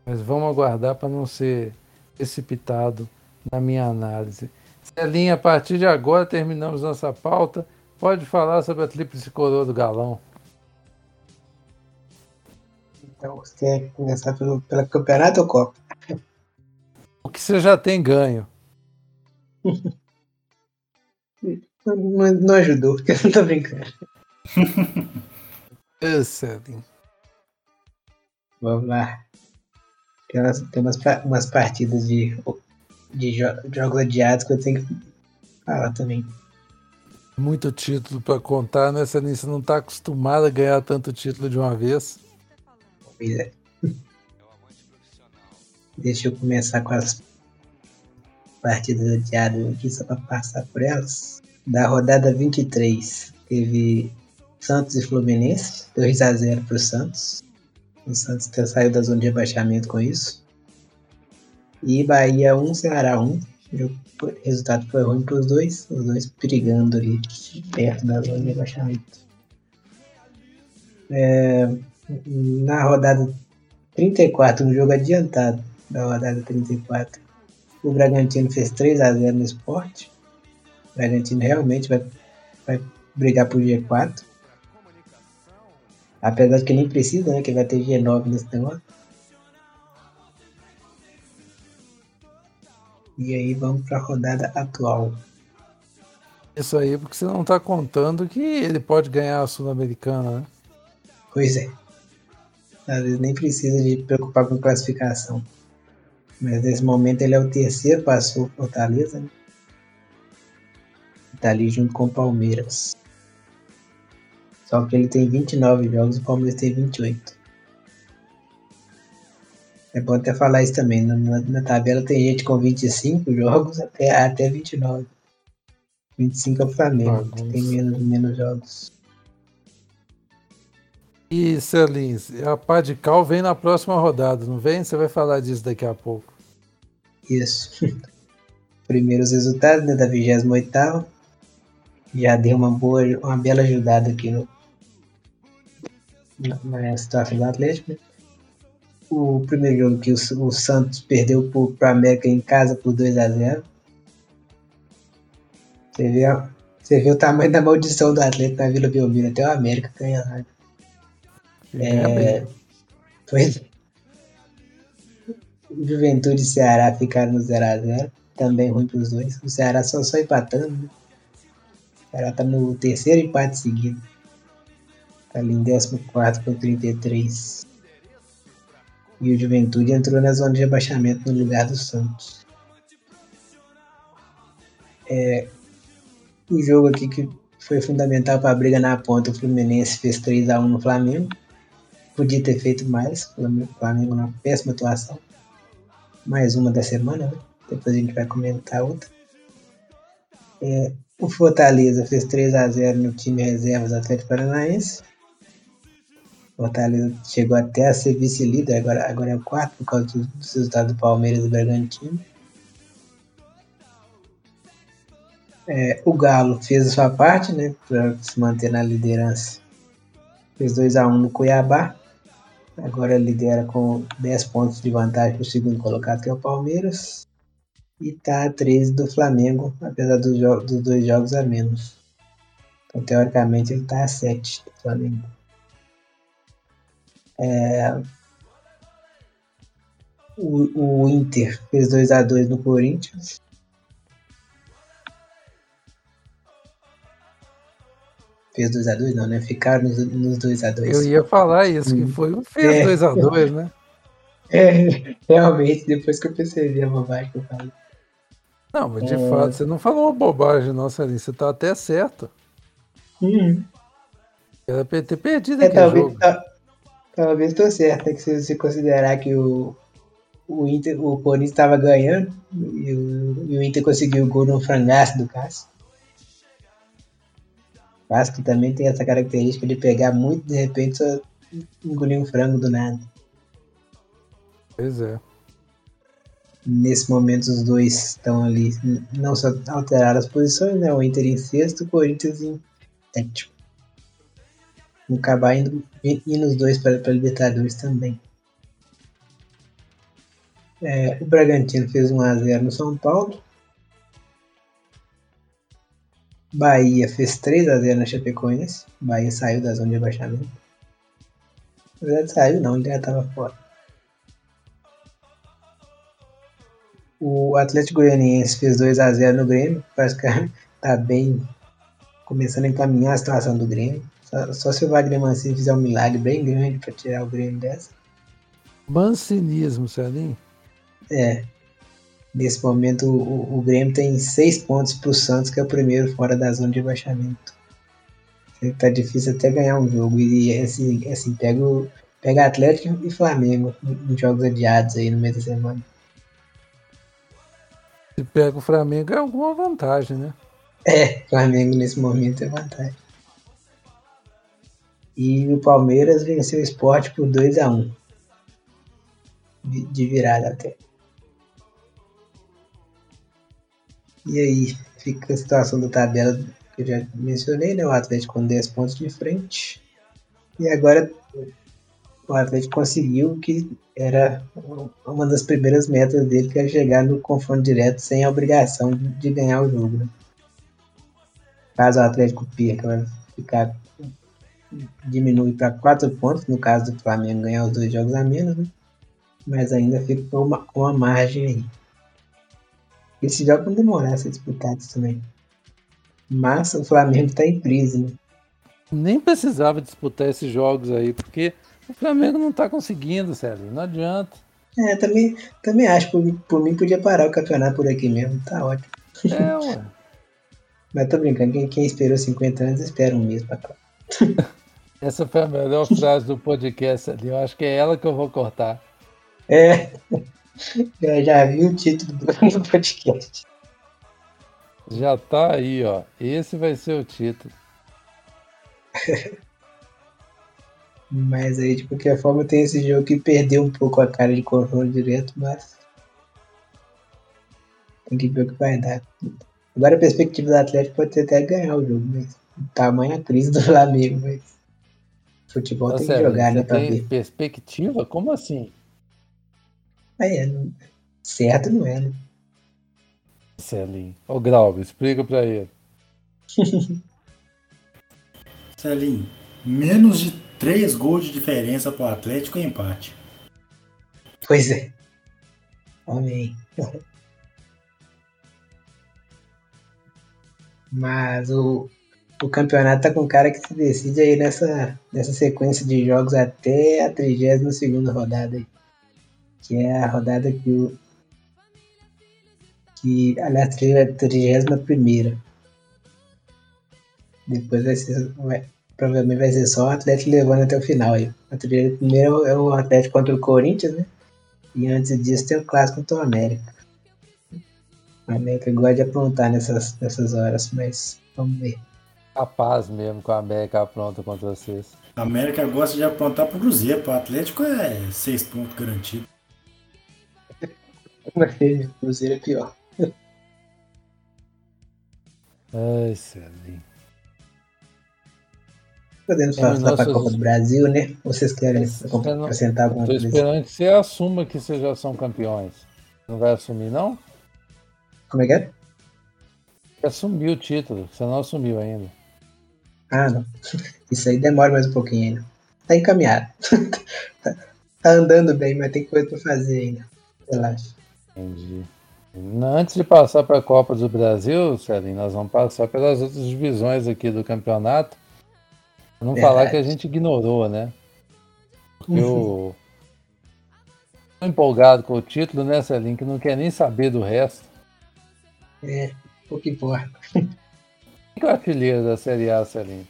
Mas vamos aguardar para não ser precipitado na minha análise. Celinha, a partir de agora terminamos nossa pauta. Pode falar sobre a tríplice coroa do galão. Então, você quer começar pelo, pela campeonato ou Copa? O que você já tem ganho? Não, não- ajudou, porque eu não tô brincando. Excelente. Vamos lá. Tem umas, tem umas, pa- umas partidas de, de jo- jogos adiados que eu tenho que falar também. Muito título pra contar, né? Você não tá acostumado a ganhar tanto título de uma vez. É. Deixa eu começar com as partidas adiadas aqui, só para passar por elas. Da rodada 23, teve Santos e Fluminense, 2x0 para o Santos. O Santos até saiu da zona de rebaixamento com isso. E Bahia 1, Ceará 1. O resultado foi ruim para os dois, os dois brigando ali perto da zona de rebaixamento. É, na rodada 34, no jogo adiantado da rodada 34, o Bragantino fez 3 a 0 no esporte. O Bragantino realmente vai, vai brigar por G4. Apesar de que nem precisa, né? Que vai ter G9 nesse negócio. E aí vamos para a rodada atual. Isso aí, porque você não tá contando que ele pode ganhar a Sul-Americana, né? Pois é. Às vezes nem precisa de preocupar com classificação. Mas nesse momento ele é o terceiro, passou o Fortaleza, né? Tá ali junto com o Palmeiras. Só que ele tem 29 jogos, o Palmeiras tem 28. É bom até falar isso também. Na, na- na tabela tem gente com 25 jogos até, até 29. 25 é o Flamengo, que tem menos, menos jogos. E Celins, a pá de cal vem na próxima rodada, não vem? Você vai falar disso daqui a pouco. Isso. Primeiros resultados né, da 28 Já deu uma boa, uma bela ajudada aqui no, na, situação do Atlético. né? O primeiro jogo que o, o Santos perdeu para o América em casa por 2 a 0 Você a- você vê o tamanho da maldição do Atlético na Vila Belmiro. Até o América ganha lá. É, é. Juventude e Ceará ficaram no 0x0. Também ruim para os dois. O Ceará só, só empatando. Né? O Ceará tá no terceiro empate seguido. Tá ali em 14 com 33. E o Juventude entrou na zona de rebaixamento no lugar do Santos. É, o jogo aqui que foi fundamental para a briga na ponta, o Fluminense fez 3x1 no Flamengo. Podia ter feito mais. O Flamengo- numa péssima atuação. Mais uma da semana, né? Depois a gente vai comentar outra. É, o Fortaleza fez 3x0 no time reserva do Atlético Paranaense. Fortaleza chegou até a ser vice-líder, agora, agora é o quarto por causa do resultado do Palmeiras e do Bragantino. É, o Galo fez a sua parte, né, para se manter na liderança. Fez 2x1 no Cuiabá. Agora lidera com 10 pontos de vantagem para o segundo colocado, que é o Palmeiras. E está a 13 do Flamengo, apesar dos, dos dois jogos a menos. Então, teoricamente, ele está a 7 do Flamengo. É, o, o Inter fez 2x2 no Corinthians. Fez 2x2 não, né? Ficaram nos, nos 2x2. Eu ia falar isso, que Hum. foi um fez É. 2x2, né? É, realmente, depois que eu percebi a bobagem que eu falei. Não, mas de É. fato, você não falou uma bobagem, não, Celin. Você tá até certo. Era pra ter perdido É, aquele talvez, jogo. ta- talvez tô certo, é que se você considerar que o, o, Inter, o Corinthians estava ganhando e o, e o Inter conseguiu o gol no frangaço do Cássio. O Cássio que também tem essa característica de pegar muito de repente só engolir um frango do nada. Pois é. Nesse momento os dois estão ali, não só alteraram as posições, né? O Inter em sexto, o Corinthians em sétimo. Vão acabar indo, indo os dois para a Libertadores também. É, o Bragantino fez 1x0 no São Paulo. Bahia fez 3x0 na Chapecoense. Bahia saiu da zona de rebaixamento. Na verdade saiu não, ele já tava fora. O Atlético Goianiense fez 2x0 no Grêmio. Parece que tá bem começando a encaminhar a situação do Grêmio. Só, só se o Wagner Mancini fizer um milagre bem grande para tirar o Grêmio dessa. Mancinismo, Celinho? É. Nesse momento, o, o Grêmio tem seis pontos para o Santos, que é o primeiro fora da zona de rebaixamento. Tá difícil até ganhar um jogo. E assim, assim pega, o, pega Atlético e Flamengo em jogos adiados aí no meio da semana. Se pega o Flamengo é alguma vantagem, né? É, Flamengo nesse momento é vantagem. E o Palmeiras venceu o esporte por 2 a 1 De virada até. E aí, fica a situação da tabela que eu já mencionei, né? O Atlético com 10 pontos de frente. E agora o Atlético conseguiu que era uma das primeiras metas dele, que é chegar no confronto direto sem a obrigação de ganhar o jogo. Né? Caso o Atlético perca, vai ficar diminui para 4 pontos, no caso do Flamengo ganhar os dois jogos a menos, né? mas ainda fica com uma, com uma margem aí. Esses jogos vão demorar a ser disputados também. Mas o Flamengo está em crise, né? Nem precisava disputar esses jogos aí, porque o Flamengo não está conseguindo, Sérgio. Não adianta. É, também, também acho. Por, por mim, podia parar o campeonato por aqui mesmo. Tá ótimo. É, ué. Mas tô brincando. Quem, quem esperou 50 anos espera um mês pra cá. Essa foi a melhor frase do podcast ali. Eu acho que é ela que eu vou cortar. É. Eu já vi o título do podcast. Já tá aí, ó. Esse vai ser o título. Mas aí, de qualquer forma, tem esse jogo que perdeu um pouco a cara de confronto direto, mas. Tem que ver o que vai dar. Agora a perspectiva do Atlético pode até ganhar o jogo, mas o tamanho a crise do Flamengo, mas. Futebol tá tem sério, que jogar, né? Pra tem ver. perspectiva? Como assim? Aí é, certo não é, né? Celinho. Ô Grau, explica pra ele. Celinho, menos de 3 gols de diferença para o Atlético e empate. Pois é. Amém. Mas o, o campeonato tá com cara que se decide aí nessa, nessa sequência de jogos até a 32 rodada aí. Que é a rodada que o. Que, aliás, a 31 Depois vai ser. Vai, provavelmente vai ser só o Atlético levando até o final aí. A primeiro é o Atlético contra o Corinthians, né? E antes disso tem o clássico contra o América. O América gosta de aprontar nessas, nessas horas, mas vamos ver. Capaz mesmo com a América pronta contra vocês. A América gosta de aprontar pro Cruzeiro, pro Atlético é seis pontos garantido. O Cruzeiro é pior. Ai, Celinho. Podemos falar da nossas... Copa do Brasil, né? Vocês querem acrescentar alguma coisa? Estou esperando que você assuma que vocês já são campeões. Não vai assumir, não? Como é que é? Assumir o título, você não assumiu ainda. Ah, não. Isso aí demora mais um pouquinho ainda. Tá encaminhado. tá andando bem, mas tem coisa pra fazer ainda. Relaxa. Entendi. Antes de passar para a Copa do Brasil, Celinho, nós vamos passar pelas outras divisões aqui do campeonato. Não Verdade. falar que a gente ignorou, né? Porque eu tô empolgado com o título, né, Celinho, que não quer nem saber do resto. É, pouco importa. Quem é o artilheiro da Série A, Celinho?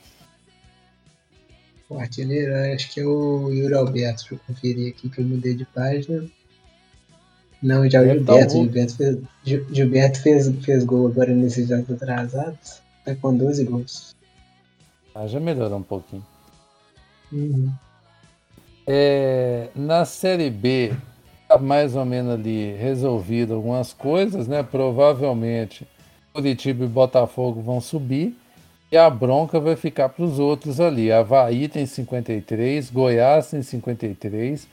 O artilheiro, acho que é o Yuri Alberto. Deixa eu conferir aqui que eu mudei de página. Não, já o Gilberto. Gilberto, fez, Gilberto fez, fez gol agora nesses jogos atrasados. Tá com 12 gols. Ah, já melhorou um pouquinho. Uhum. É, na Série B, tá mais ou menos ali resolvido algumas coisas, né? Provavelmente Curitiba e Botafogo vão subir e a bronca vai ficar para os outros ali. Havaí tem 53, Goiás tem 53,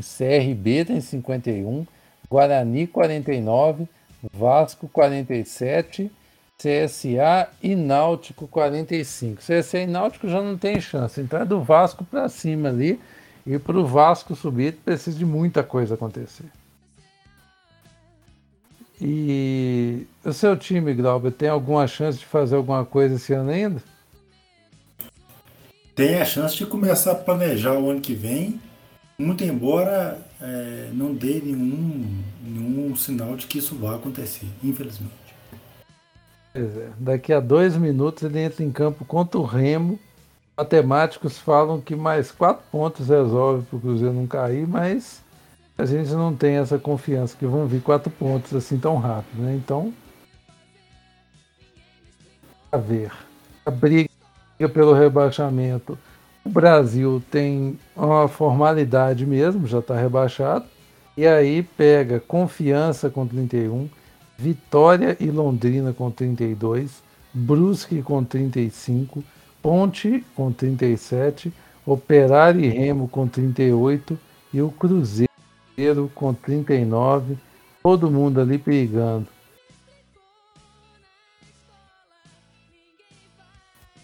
CRB tem 51, Guarani 49, Vasco 47 CSA e Náutico 45. CSA e Náutico já não tem chance, então é do Vasco para cima ali. E para o Vasco subir, precisa de muita coisa acontecer. E o seu time, Glauber, tem alguma chance de fazer alguma coisa esse ano ainda? Tem a chance de começar a planejar o ano que vem, muito embora é, não dê nenhum, nenhum sinal de que isso vai acontecer, infelizmente. Pois é. Daqui a dois minutos ele entra em campo contra o Remo. Matemáticos falam que mais quatro pontos resolve para o Cruzeiro não cair, mas a gente não tem essa confiança que vão vir quatro pontos assim tão rápido, né? Então, a ver. A briga pelo rebaixamento. O Brasil tem uma formalidade mesmo, já está rebaixado. E aí pega Confiança com 31, Vitória e Londrina com 32, Brusque com 35, Ponte com 37, Operário e Remo com 38 e o Cruzeiro com 39, todo mundo ali brigando.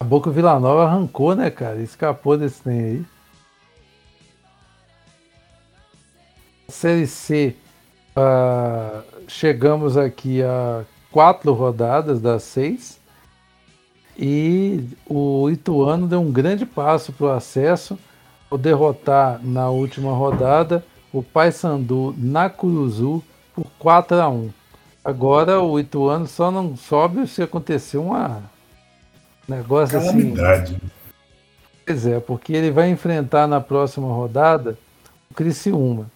A Boca Vila Nova arrancou, né, cara? Escapou desse trem aí. Série C, uh, chegamos aqui a quatro rodadas das seis. E o Ituano deu um grande passo para o acesso ao derrotar na última rodada o Paysandu na Curuzu por 4 a 1. Agora o Ituano só não sobe se acontecer uma negócio assim. Calamidade. assim. Pois é, porque ele vai enfrentar na próxima rodada o Criciúma.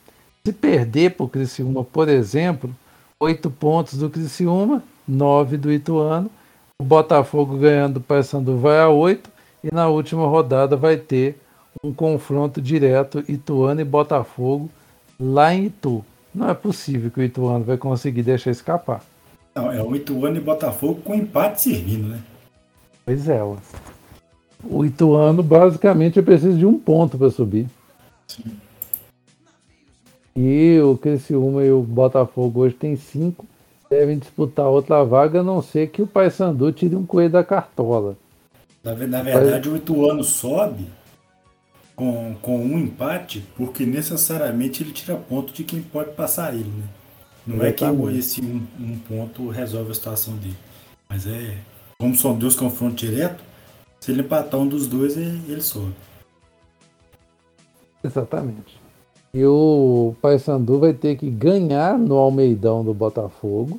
Se perder para o Criciúma, por exemplo, 8 pontos do Criciúma, 9 do Ituano. O Botafogo ganhando o Paysandu vai a 8 e na última rodada vai ter um confronto direto Ituano e Botafogo lá em Itu. Não é possível que o Ituano vai conseguir deixar escapar. Não, é o Ituano e Botafogo com empate servindo, né? Pois é. Ó. O Ituano basicamente precisa de um ponto para subir. Sim. E o Criciúma e o Botafogo hoje tem cinco. Devem disputar outra vaga, a não ser que o Paysandu tire um coelho da cartola. Na, na verdade, Mas... o Ituano sobe com, com um empate, porque necessariamente ele tira ponto de quem pode passar ele, né? Não é que esse um, um, ponto resolve a situação dele. Mas é. Como são dois confrontos direto, se ele empatar um dos dois, ele, ele sobe. Exatamente. E o Paysandu vai ter que ganhar no Almeidão do Botafogo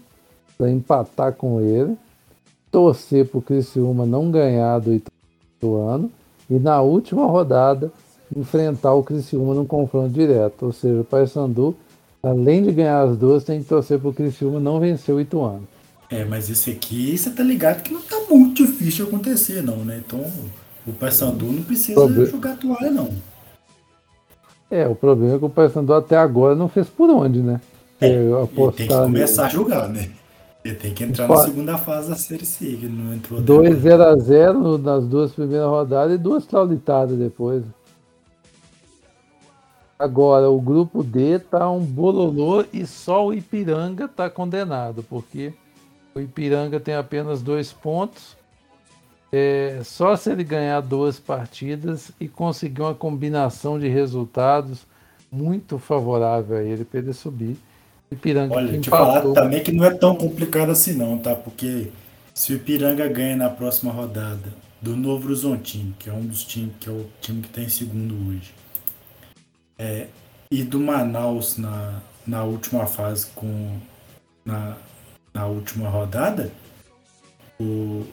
para empatar com ele, torcer para o Criciúma não ganhar do Ituano e na última rodada enfrentar o Criciúma num confronto direto. Ou seja, o Paysandu, além de ganhar as duas, tem que torcer para o Criciúma não vencer o Ituano. É, mas esse aqui, você tá ligado que não tá muito difícil acontecer, não, né? Então, o Paysandu não precisa Proble... jogar toalha, não. É, o problema é que o Paysandu até agora não fez por onde, né? É, ele tem que começar nele. a jogar, né? Ele tem que entrar na segunda fase da Série C, que não entrou 2 0 a 0 nas duas primeiras rodadas e duas clauditadas depois. Agora, o grupo D tá um bololô e só o Ipiranga tá condenado, porque o Ipiranga tem apenas dois pontos. É, só se ele ganhar duas partidas e conseguir uma combinação de resultados muito favorável a ele para ele subir. Ipiranga Olha, te falar também que não é tão complicado assim não, tá? Porque se o Ipiranga ganha na próxima rodada do Novo Horizontino, que é um dos times, que é o time que está em segundo hoje, é, e do Manaus na, na última fase com na, na última rodada, o,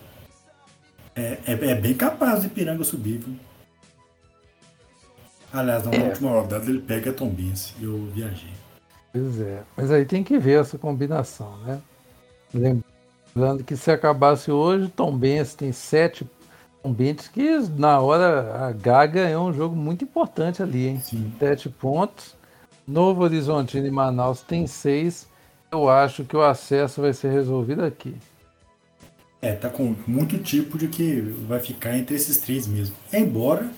é, é, é bem capaz de Piranga subir, viu? Aliás, na é. última rodada ele pega a Tombense. Eu viajei. Pois é. Mas aí tem que ver essa combinação, né? Lembrando que se acabasse hoje, Tombense tem sete Tombense que na hora H ganhou um jogo muito importante ali, hein? Sim. Sete pontos. Novo Horizontino e Manaus tem seis. Eu acho que o acesso vai ser resolvido aqui. É, tá com muito tipo de que vai ficar entre esses três mesmo. Embora,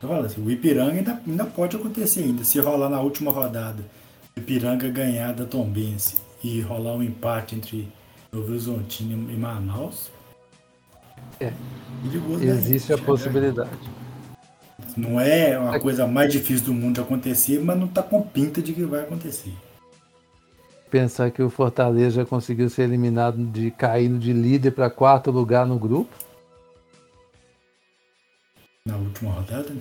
falando assim, o Ipiranga ainda, ainda pode acontecer ainda. Se rolar na última rodada, o Ipiranga ganhar da Tombense e rolar um empate entre Novo Horizontino e Manaus, é. Existe a possibilidade. Não é uma coisa mais difícil do mundo de acontecer, mas não tá com pinta de que vai acontecer. Pensar que o Fortaleza conseguiu ser eliminado de caindo de líder para quarto lugar no grupo. Na última rodada?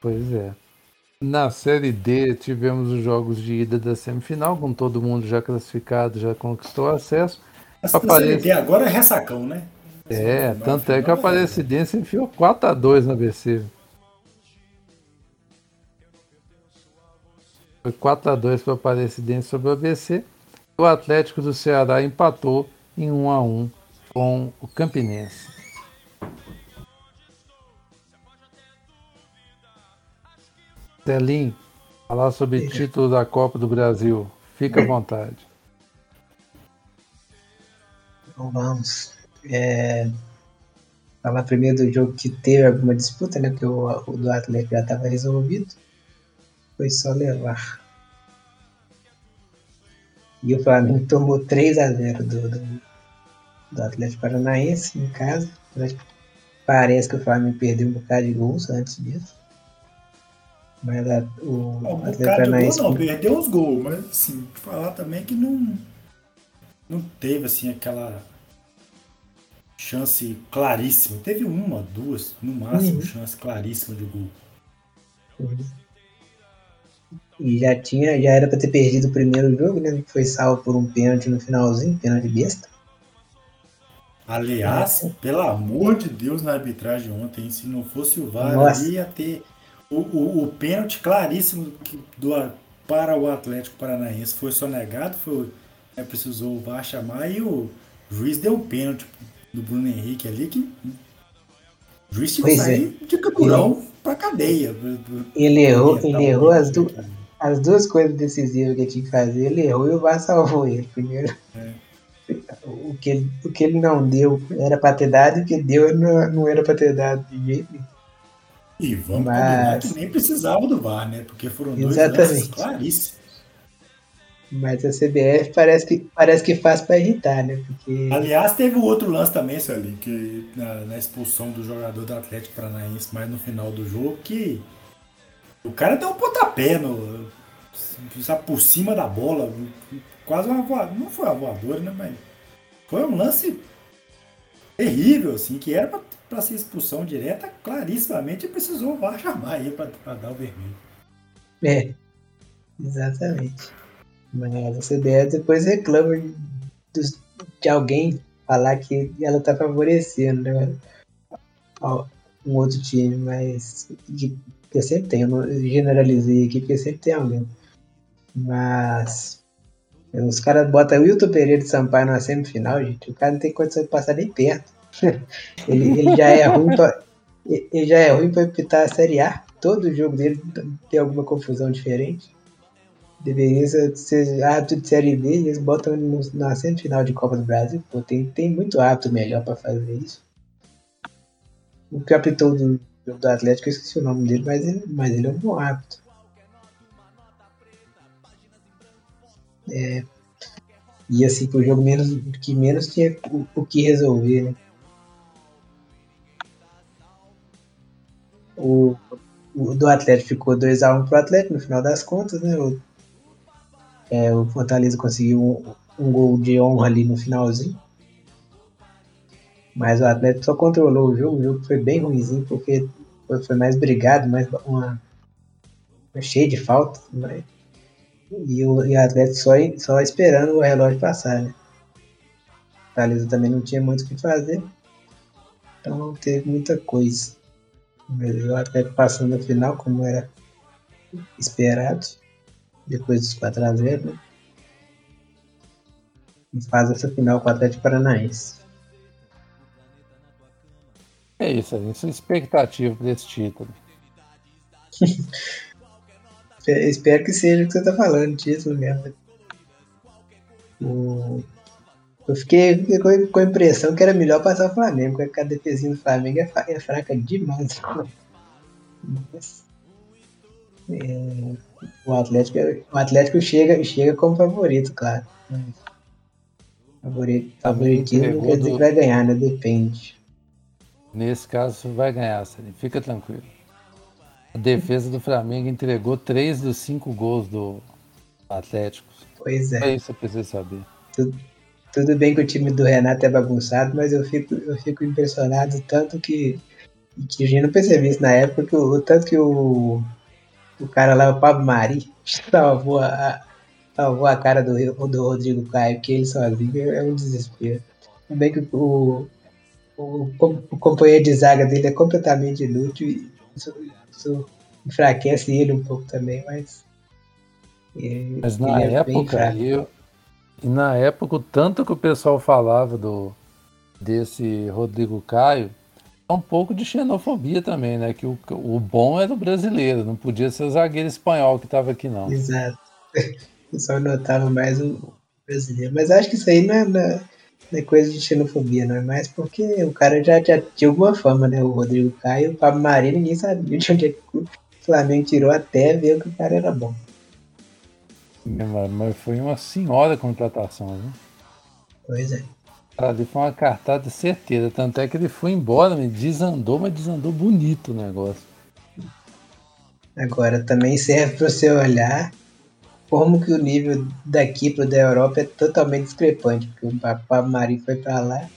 Pois é. Na Série D tivemos os jogos de ida da semifinal, com todo mundo já classificado, já conquistou acesso. Essa Aparece... Série D agora é ressacão, né? É, tanto é que a Aparecidense enfiou 4x2 na BC. Foi 4x2 para o Aparecidense sobre o ABC. O Atlético do Ceará empatou em 1x1 com o Campinense. Celim, falar sobre o título da Copa do Brasil. Fica à vontade. Então vamos. É... Falar primeiro do jogo que teve alguma disputa, né? Porque o, o do Atlético já estava resolvido. Foi só levar. E o Flamengo tomou 3 a 0 do, do, do Atlético Paranaense em casa. Parece que o Flamengo perdeu um bocado de gols antes disso. Mas a, o um Atlético Paranaense. Não, perdeu os gols, mas assim, falar também que não, não teve assim aquela chance claríssima. Teve uma, duas, no máximo, uhum. chance claríssima de gol. Uhum. E já tinha, já era para ter perdido o primeiro jogo, né? Foi salvo por um pênalti no finalzinho, pênalti besta. Aliás, é. pelo amor de Deus, na arbitragem ontem, se não fosse o VAR, Nossa. ia ter o, o, o pênalti claríssimo do, para o Atlético Paranaense foi sonegado, foi, é, precisou o VAR chamar e o juiz deu um pênalti do Bruno Henrique ali que o juiz tinha que sair é. de capurão pra cadeia. Ele errou, ele errou as, du as duas coisas decisivas que ele tinha que fazer, ele errou e o VAR salvou ele. Primeiro, é. o, que ele, o que ele não deu era pra ter dado e o que deu não, não era pra ter dado de jeito nenhum. E vamos Mas... combinar que nem precisava do VAR, né? Porque foram dois lances claríssimos. Mas a CBF parece que, parece que faz para irritar, né? Porque... Aliás, teve o outro lance também, Celinho, que na, na, expulsão do jogador do Atlético Paranaense, mais no final do jogo, que o cara deu um pontapé no, por cima da bola, quase uma voadora, não foi uma voadora, né? Mas foi um lance terrível, assim, que era para ser expulsão direta, clarissimamente precisou o chamar aí para dar o vermelho. É, exatamente. Mas a CBF depois reclama de, de alguém falar que ela tá favorecendo né? um outro time, mas que, que sempre tem, eu não generalizei aqui, porque sempre tem alguém. Mas os caras botam o Wilton Pereira de Sampaio na semifinal, gente. O cara não tem condição de passar nem perto. ele, ele, já é ruim pra, ele já é ruim pra apitar a Série A. Todo jogo dele tem alguma confusão diferente deveria ser hábito de Série B eles botam no, na semifinal de Copa do Brasil. Pô, tem, tem muito hábito melhor para fazer isso. O capitão do, do Atlético, eu esqueci o nome dele, mas ele, mas ele é um bom hábito. É, e assim, pro jogo menos, que menos tinha o, o que resolver, né? O, o do Atlético ficou 2x1 pro Atlético no final das contas, né? O, é, o Fortaleza conseguiu um, um, gol de honra ali no finalzinho. Mas o Atlético só controlou o jogo, o jogo foi bem ruimzinho porque foi, foi mais brigado, mais uma, uma cheio de falta. Né? E, o, e o Atlético só, só esperando o relógio passar, né? O Fortaleza também não tinha muito o que fazer. Então não teve muita coisa. Mas o Atlético passando na final, como era esperado depois dos 4x0, né? E faz essa final com o Atlético Paranaense. É isso, aí, isso é expectativa para esse título. Espero que seja o que você tá falando, título mesmo. O... Eu fiquei, com a impressão que era melhor passar o Flamengo, porque a defesinha do Flamengo é, é fraca demais. Mas, é, o Atlético, o Atlético chega, chega como favorito, claro. Favorito, favoritismo não quer dizer que vai ganhar, né? Depende. Nesse caso vai ganhar, Fica tranquilo. A defesa do Flamengo entregou três dos cinco gols do Atlético. Pois É é. isso que eu preciso saber. Tudo bem que o time do Renato é bagunçado, mas eu fico, eu fico impressionado tanto que, que a gente não percebeu isso na época, que o, tanto que o, o cara lá, o Pablo Mari, salvou a, salvou a cara do, do Rodrigo Caio, que ele sozinho é um desespero. Tudo bem que o, o, o companheiro de zaga dele é completamente inútil e isso, isso enfraquece ele um pouco também, mas. é, Mas na ele é época, eu, e na época, o tanto que o pessoal falava do desse Rodrigo Caio, é um pouco de xenofobia também, né? Que o, o bom era o brasileiro, não podia ser o zagueiro espanhol que estava aqui, não. Exato. Eu só notava mais o brasileiro. Mas acho que isso aí não é, não é- coisa de xenofobia, não é mais porque o cara já, já tinha alguma fama, né? O Rodrigo Caio, o Pablo Maria, ninguém sabia de onde é que o Flamengo tirou até ver que o cara era bom. Mas mas foi uma senhora contratação, viu? Pois é. Ali foi uma cartada certeira, tanto é que ele foi embora, me desandou, mas desandou bonito o negócio. Agora também serve para você olhar como que o nível daqui pro da Europa é totalmente discrepante, porque o Pa- Pablo Mari foi para lá,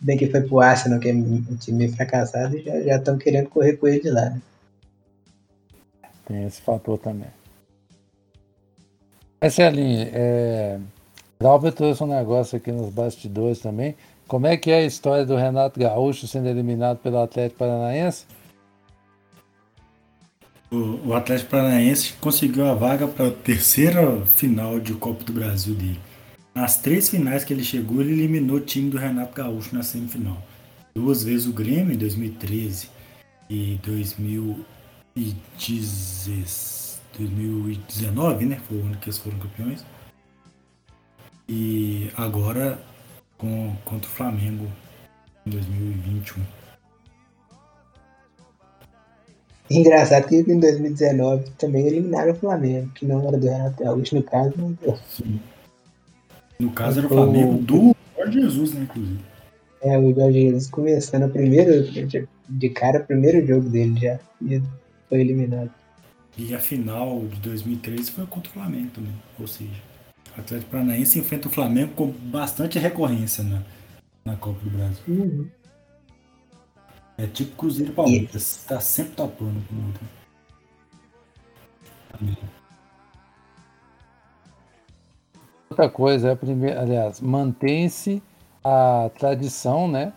bem que foi pro Arsenal, que é um time fracassado, e já estão querendo correr com ele de lá. Né? Tem esse fator também. Mas, Celinho, é... Dalva trouxe um negócio aqui nos bastidores também. Como é que é a história do Renato Gaúcho sendo eliminado pelo Atlético Paranaense? O, o Atlético Paranaense conseguiu a vaga para a terceira final de Copa do Brasil dele. Nas três finais que ele chegou, ele eliminou o time do Renato Gaúcho na semifinal. Duas vezes o Grêmio, em 2013 e 2010 2019, né? Foi o ano que eles foram campeões. E agora com, contra o Flamengo em 2021. Engraçado que em 2019 também eliminaram o Flamengo, que não era do Renato Gaúcho, no caso, deu. Sim. No caso era o Flamengo do Jorge Jesus, né, inclusive. É, o Jorge Jesus começando o primeiro, de cara, o primeiro jogo dele já, e foi eliminado. E a final de 2013 foi contra o Flamengo também. Ou seja, o Atlético Paranaense enfrenta o Flamengo com bastante recorrência na, na Copa do Brasil. É tipo Cruzeiro e Palmeiras. Tá sempre topando com o outro. Também. Outra coisa, é a primeira, aliás, mantém-se a tradição, né,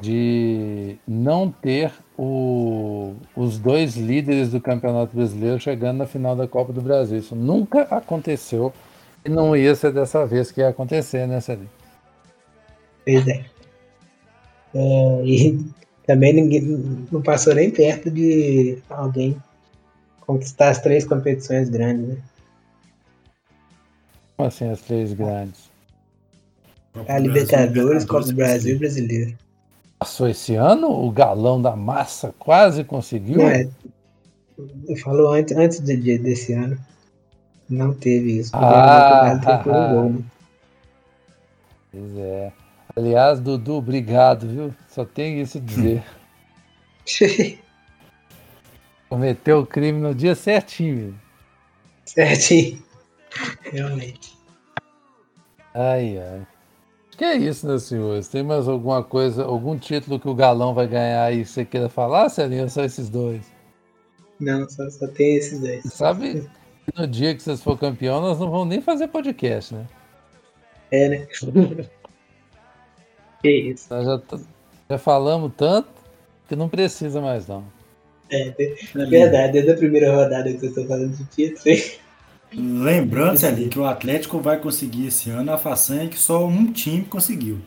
de não ter o- os dois líderes do Campeonato Brasileiro chegando na final da Copa do Brasil. Isso nunca aconteceu e não ia ser dessa vez que ia acontecer, né, Celinho? Pois é. É, e também ninguém não passou nem perto de alguém conquistar as três competições grandes, né? Como assim, as três grandes? A do Libertadores, Copa do Brasil e Brasileiro. Passou esse ano? O galão da massa quase conseguiu? Não é. Eu falo antes, antes de, de- desse ano. Não teve isso. Ah, por um gol, né? Pois é. Aliás, Dudu, obrigado, viu? Só tenho isso a dizer. Cometeu o crime no dia certinho. Certinho. Realmente. Ai, ai. Que é isso, né, senhores? Tem mais alguma coisa, algum título que o Galão vai ganhar aí que você queira falar, Celinho? Ou só esses dois? Não, só, só tem esses dois. Sabe no dia que vocês for campeão, nós não vamos nem fazer podcast, né? É, né? que isso. Nós já, já falamos tanto que não precisa mais, não. É, de- verdade, desde a primeira rodada que vocês estão falando de título, hein? Lembrando, ali que o Atlético vai conseguir esse ano a façanha que só um time conseguiu.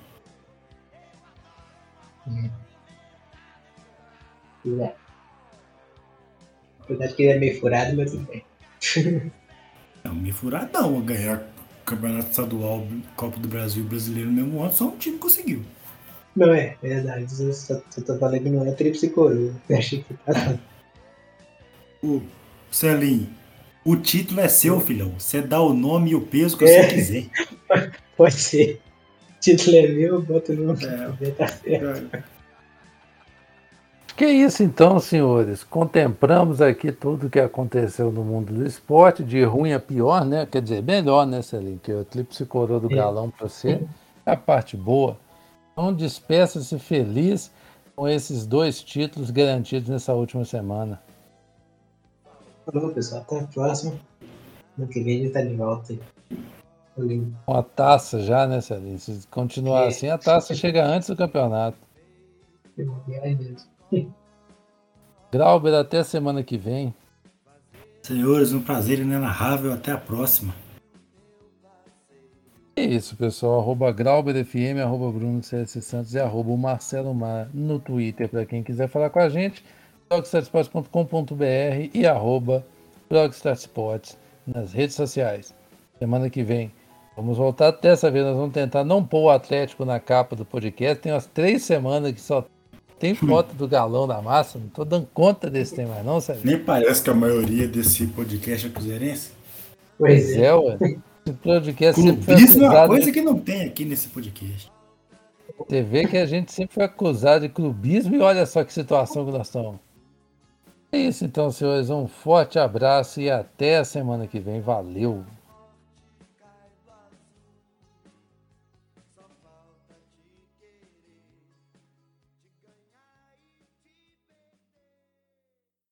É. Apesar que ele é meio furado, mas tudo bem. Não, me furar não, ganhar Campeonato Estadual, Copa do Brasil Brasileiro no mesmo ano, só um time conseguiu. Não é, verdade. Eu só, só tô falando que não é tríplice coroa. Achei que tá. O Celinho, o título é seu, filhão. Você dá o nome e o peso que É. você quiser. Pode ser. O título é meu, eu boto o nome. É. tá certo. Acho que é isso então, senhores. Contemplamos aqui tudo o que aconteceu no mundo do esporte, de ruim a pior, né? Quer dizer, melhor, né, Celinho? Que o Eclipse Coroa do Galão para você é a parte boa. Então, despeça-se feliz com esses dois títulos garantidos nessa última semana. Falou, pessoal. Até a próxima. No que vem a gente tá de volta. Valeu. Com a taça já, né, Celinho? Se continuar é. assim, a taça chega antes do campeonato. É mesmo. Grauber, até semana que vem. Senhores, um prazer inenarrável. Até a próxima. É isso, pessoal. Arroba GrauberFM, arroba Bruno CS Santos e arroba Marcelo Mar no Twitter para quem quiser falar com a gente. blogstatsports.com.br e arroba blogstatsports nas redes sociais. Semana que vem vamos voltar. Dessa vez nós vamos tentar não pôr o Atlético na capa do podcast. Tem umas três semanas que só tem foto do galão da massa, não tô dando conta desse tema não, sério. Nem parece que a maioria desse podcast é cruzeirense. Pois é, é ué. Esse podcast Clubismo é uma coisa que não tem aqui nesse podcast. Você vê que a gente sempre foi acusado de clubismo e olha só que situação que nós estamos. É isso então, senhores. Um forte abraço e até a semana que vem. Valeu!